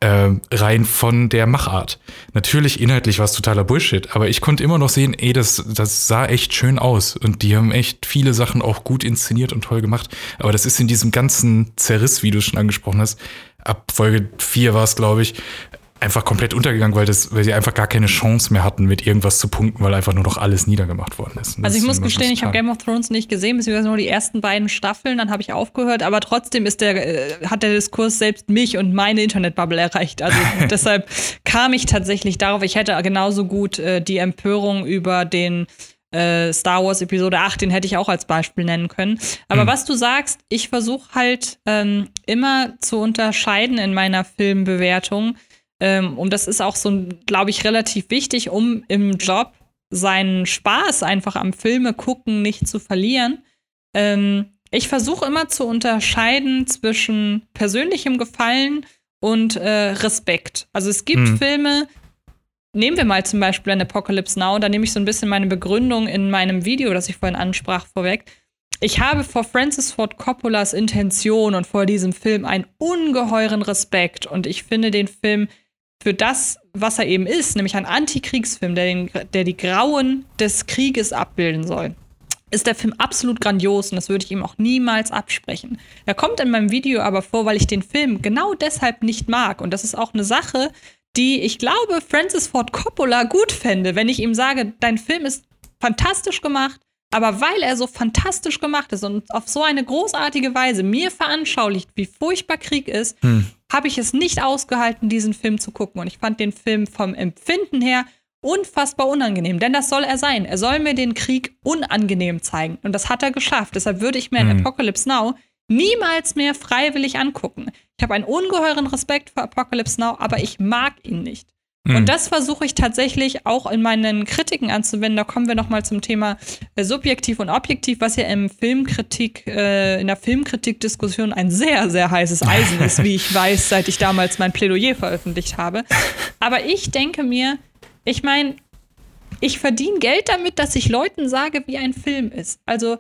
Äh, rein von der Machart. Natürlich inhaltlich war es totaler Bullshit, aber ich konnte immer noch sehen, ey, das, das sah echt schön aus. Und die haben echt viele Sachen auch gut inszeniert und toll gemacht. Aber das ist in diesem ganzen Zerriss, wie du schon angesprochen hast, ab Folge 4 war es, glaube ich, einfach komplett untergegangen, weil, das, weil sie einfach gar keine Chance mehr hatten, mit irgendwas zu punkten, weil einfach nur noch alles niedergemacht worden ist. Also ich muss gestehen, ich habe. Game of Thrones nicht gesehen, beziehungsweise nur die ersten beiden Staffeln, dann habe ich aufgehört, aber trotzdem ist der, äh, hat der Diskurs selbst mich und meine Internetbubble erreicht. Also deshalb kam ich tatsächlich darauf, ich hätte genauso gut äh, die Empörung über den äh, Star Wars Episode 8, den hätte ich auch als Beispiel nennen können. Aber was du sagst, ich versuche halt ähm, immer zu unterscheiden in meiner Filmbewertung. Ähm, und das ist auch so, glaube ich, relativ wichtig, um im Job seinen Spaß einfach am Filme gucken nicht zu verlieren. Ähm, ich versuche immer zu unterscheiden zwischen persönlichem Gefallen und äh, Respekt. Also es gibt Hm. Filme, nehmen wir mal zum Beispiel ein Apocalypse Now, da nehme ich so ein bisschen meine Begründung in meinem Video, das ich vorhin ansprach, vorweg. Ich habe vor Francis Ford Coppolas Intention und vor diesem Film einen ungeheuren Respekt und ich finde den Film für das, was er eben ist, nämlich ein Antikriegsfilm, der, den, der die Grauen des Krieges abbilden soll, ist der Film absolut grandios und das würde ich ihm auch niemals absprechen. Er kommt in meinem Video aber vor, weil ich den Film genau deshalb nicht mag und das ist auch eine Sache, die ich glaube, Francis Ford Coppola gut fände, wenn ich ihm sage, dein Film ist fantastisch gemacht, aber weil er so fantastisch gemacht ist und auf so eine großartige Weise mir veranschaulicht, wie furchtbar Krieg ist, habe ich es nicht ausgehalten, diesen Film zu gucken. Und ich fand den Film vom Empfinden her unfassbar unangenehm. Denn das soll er sein. Er soll mir den Krieg unangenehm zeigen. Und das hat er geschafft. Deshalb würde ich mir in Mhm. Apocalypse Now niemals mehr freiwillig angucken. Ich habe einen ungeheuren Respekt vor Apocalypse Now, aber ich mag ihn nicht. Hm. Und das versuche ich tatsächlich auch in meinen Kritiken anzuwenden. Da kommen wir noch mal zum Thema äh, subjektiv und objektiv, was ja im Filmkritik, äh, in der Filmkritikdiskussion ein sehr, sehr heißes Eisen ist, wie ich weiß, seit ich damals mein Plädoyer veröffentlicht habe. Aber ich denke mir, ich meine, ich verdiene Geld damit, dass ich Leuten sage, wie ein Film ist. Also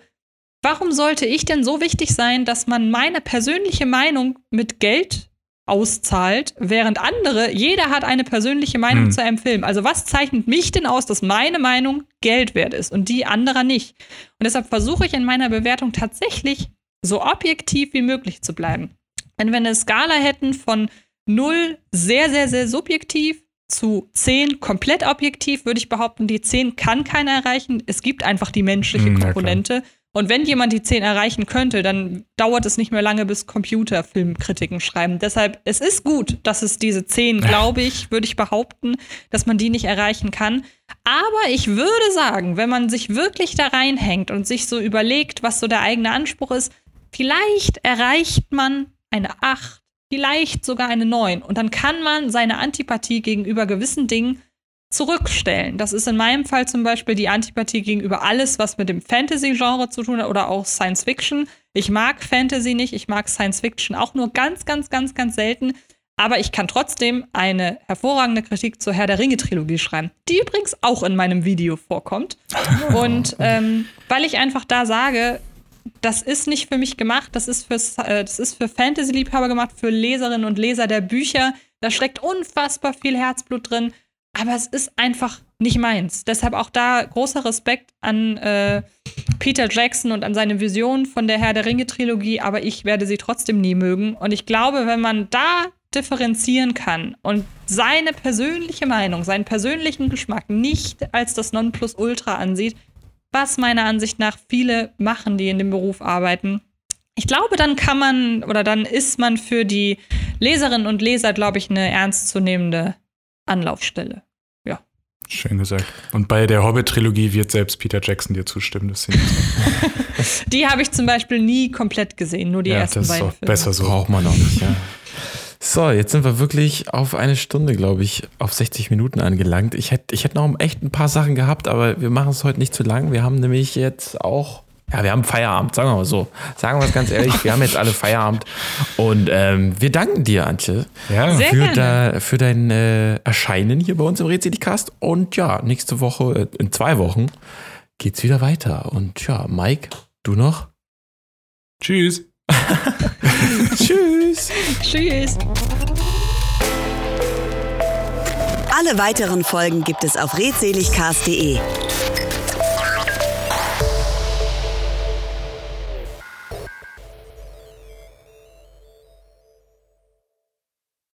Warum sollte ich denn so wichtig sein, dass man meine persönliche Meinung mit Geld auszahlt, während andere, jeder hat eine persönliche Meinung Hm. zu einem Film. Also was zeichnet mich denn aus, dass meine Meinung Geld wert ist und die anderer nicht? Und deshalb versuche ich in meiner Bewertung tatsächlich so objektiv wie möglich zu bleiben. Wenn wir eine Skala hätten von 0 sehr, sehr, sehr subjektiv zu 10 komplett objektiv, würde ich behaupten, die 10 kann keiner erreichen. Es gibt einfach die menschliche Hm. Komponente. Und wenn jemand die 10 erreichen könnte, dann dauert es nicht mehr lange, bis Computer Filmkritiken schreiben. Deshalb, es ist gut, dass es diese 10, glaube ich, würde ich behaupten, dass man die nicht erreichen kann. Aber ich würde sagen, wenn man sich wirklich da reinhängt und sich so überlegt, was so der eigene Anspruch ist, vielleicht erreicht man eine 8, vielleicht sogar eine 9. Und dann kann man seine Antipathie gegenüber gewissen Dingen zurückstellen. Das ist in meinem Fall zum Beispiel die Antipathie gegenüber alles, was mit dem Fantasy-Genre zu tun hat oder auch Science Fiction. Ich mag Fantasy nicht, ich mag Science Fiction auch nur ganz, ganz, ganz, ganz selten. Aber ich kann trotzdem eine hervorragende Kritik zur Herr der Ringe-Trilogie schreiben, die übrigens auch in meinem Video vorkommt. Und ähm, weil ich einfach da sage, das ist nicht für mich gemacht, das ist, fürs, äh, das ist für Fantasy-Liebhaber gemacht, für Leserinnen und Leser der Bücher. Da steckt unfassbar viel Herzblut drin, aber es ist einfach nicht meins. Deshalb auch da großer Respekt an äh, Peter Jackson und an seine Vision von der Herr der Ringe-Trilogie, aber ich werde sie trotzdem nie mögen. Und ich glaube, wenn man da differenzieren kann und seine persönliche Meinung, seinen persönlichen Geschmack nicht als das Nonplusultra ansieht, was meiner Ansicht nach viele machen, die in dem Beruf arbeiten. Ich glaube, dann kann man oder dann ist man für die Leserinnen und Leser, glaube ich, eine ernstzunehmende Anlaufstelle. Schön gesagt. Und bei der Hobbit-Trilogie wird selbst Peter Jackson dir zustimmen. Das. Die habe ich zum Beispiel nie komplett gesehen, nur die ja, ersten das ist beiden auch Filme. besser so. Braucht man auch nicht, ja. So, jetzt sind wir wirklich auf eine Stunde, glaube ich, auf 60 Minuten angelangt. Ich hätte ich hätt noch echt ein paar Sachen gehabt, aber wir machen es heute nicht zu lang. Wir haben nämlich jetzt auch, ja, wir haben Feierabend, sagen wir mal so. Sagen wir es ganz ehrlich, wir haben jetzt alle Feierabend. Und ähm, wir danken dir, Antje, Ja, Sehr für, gerne. da, für dein äh, Erscheinen hier bei uns im Rätseligcast. Und ja, nächste Woche, äh, in zwei Wochen, geht's wieder weiter. Und ja, Mike, du noch? tschüss. Tschüss. Tschüss. Alle weiteren Folgen gibt es auf redseligcast.de.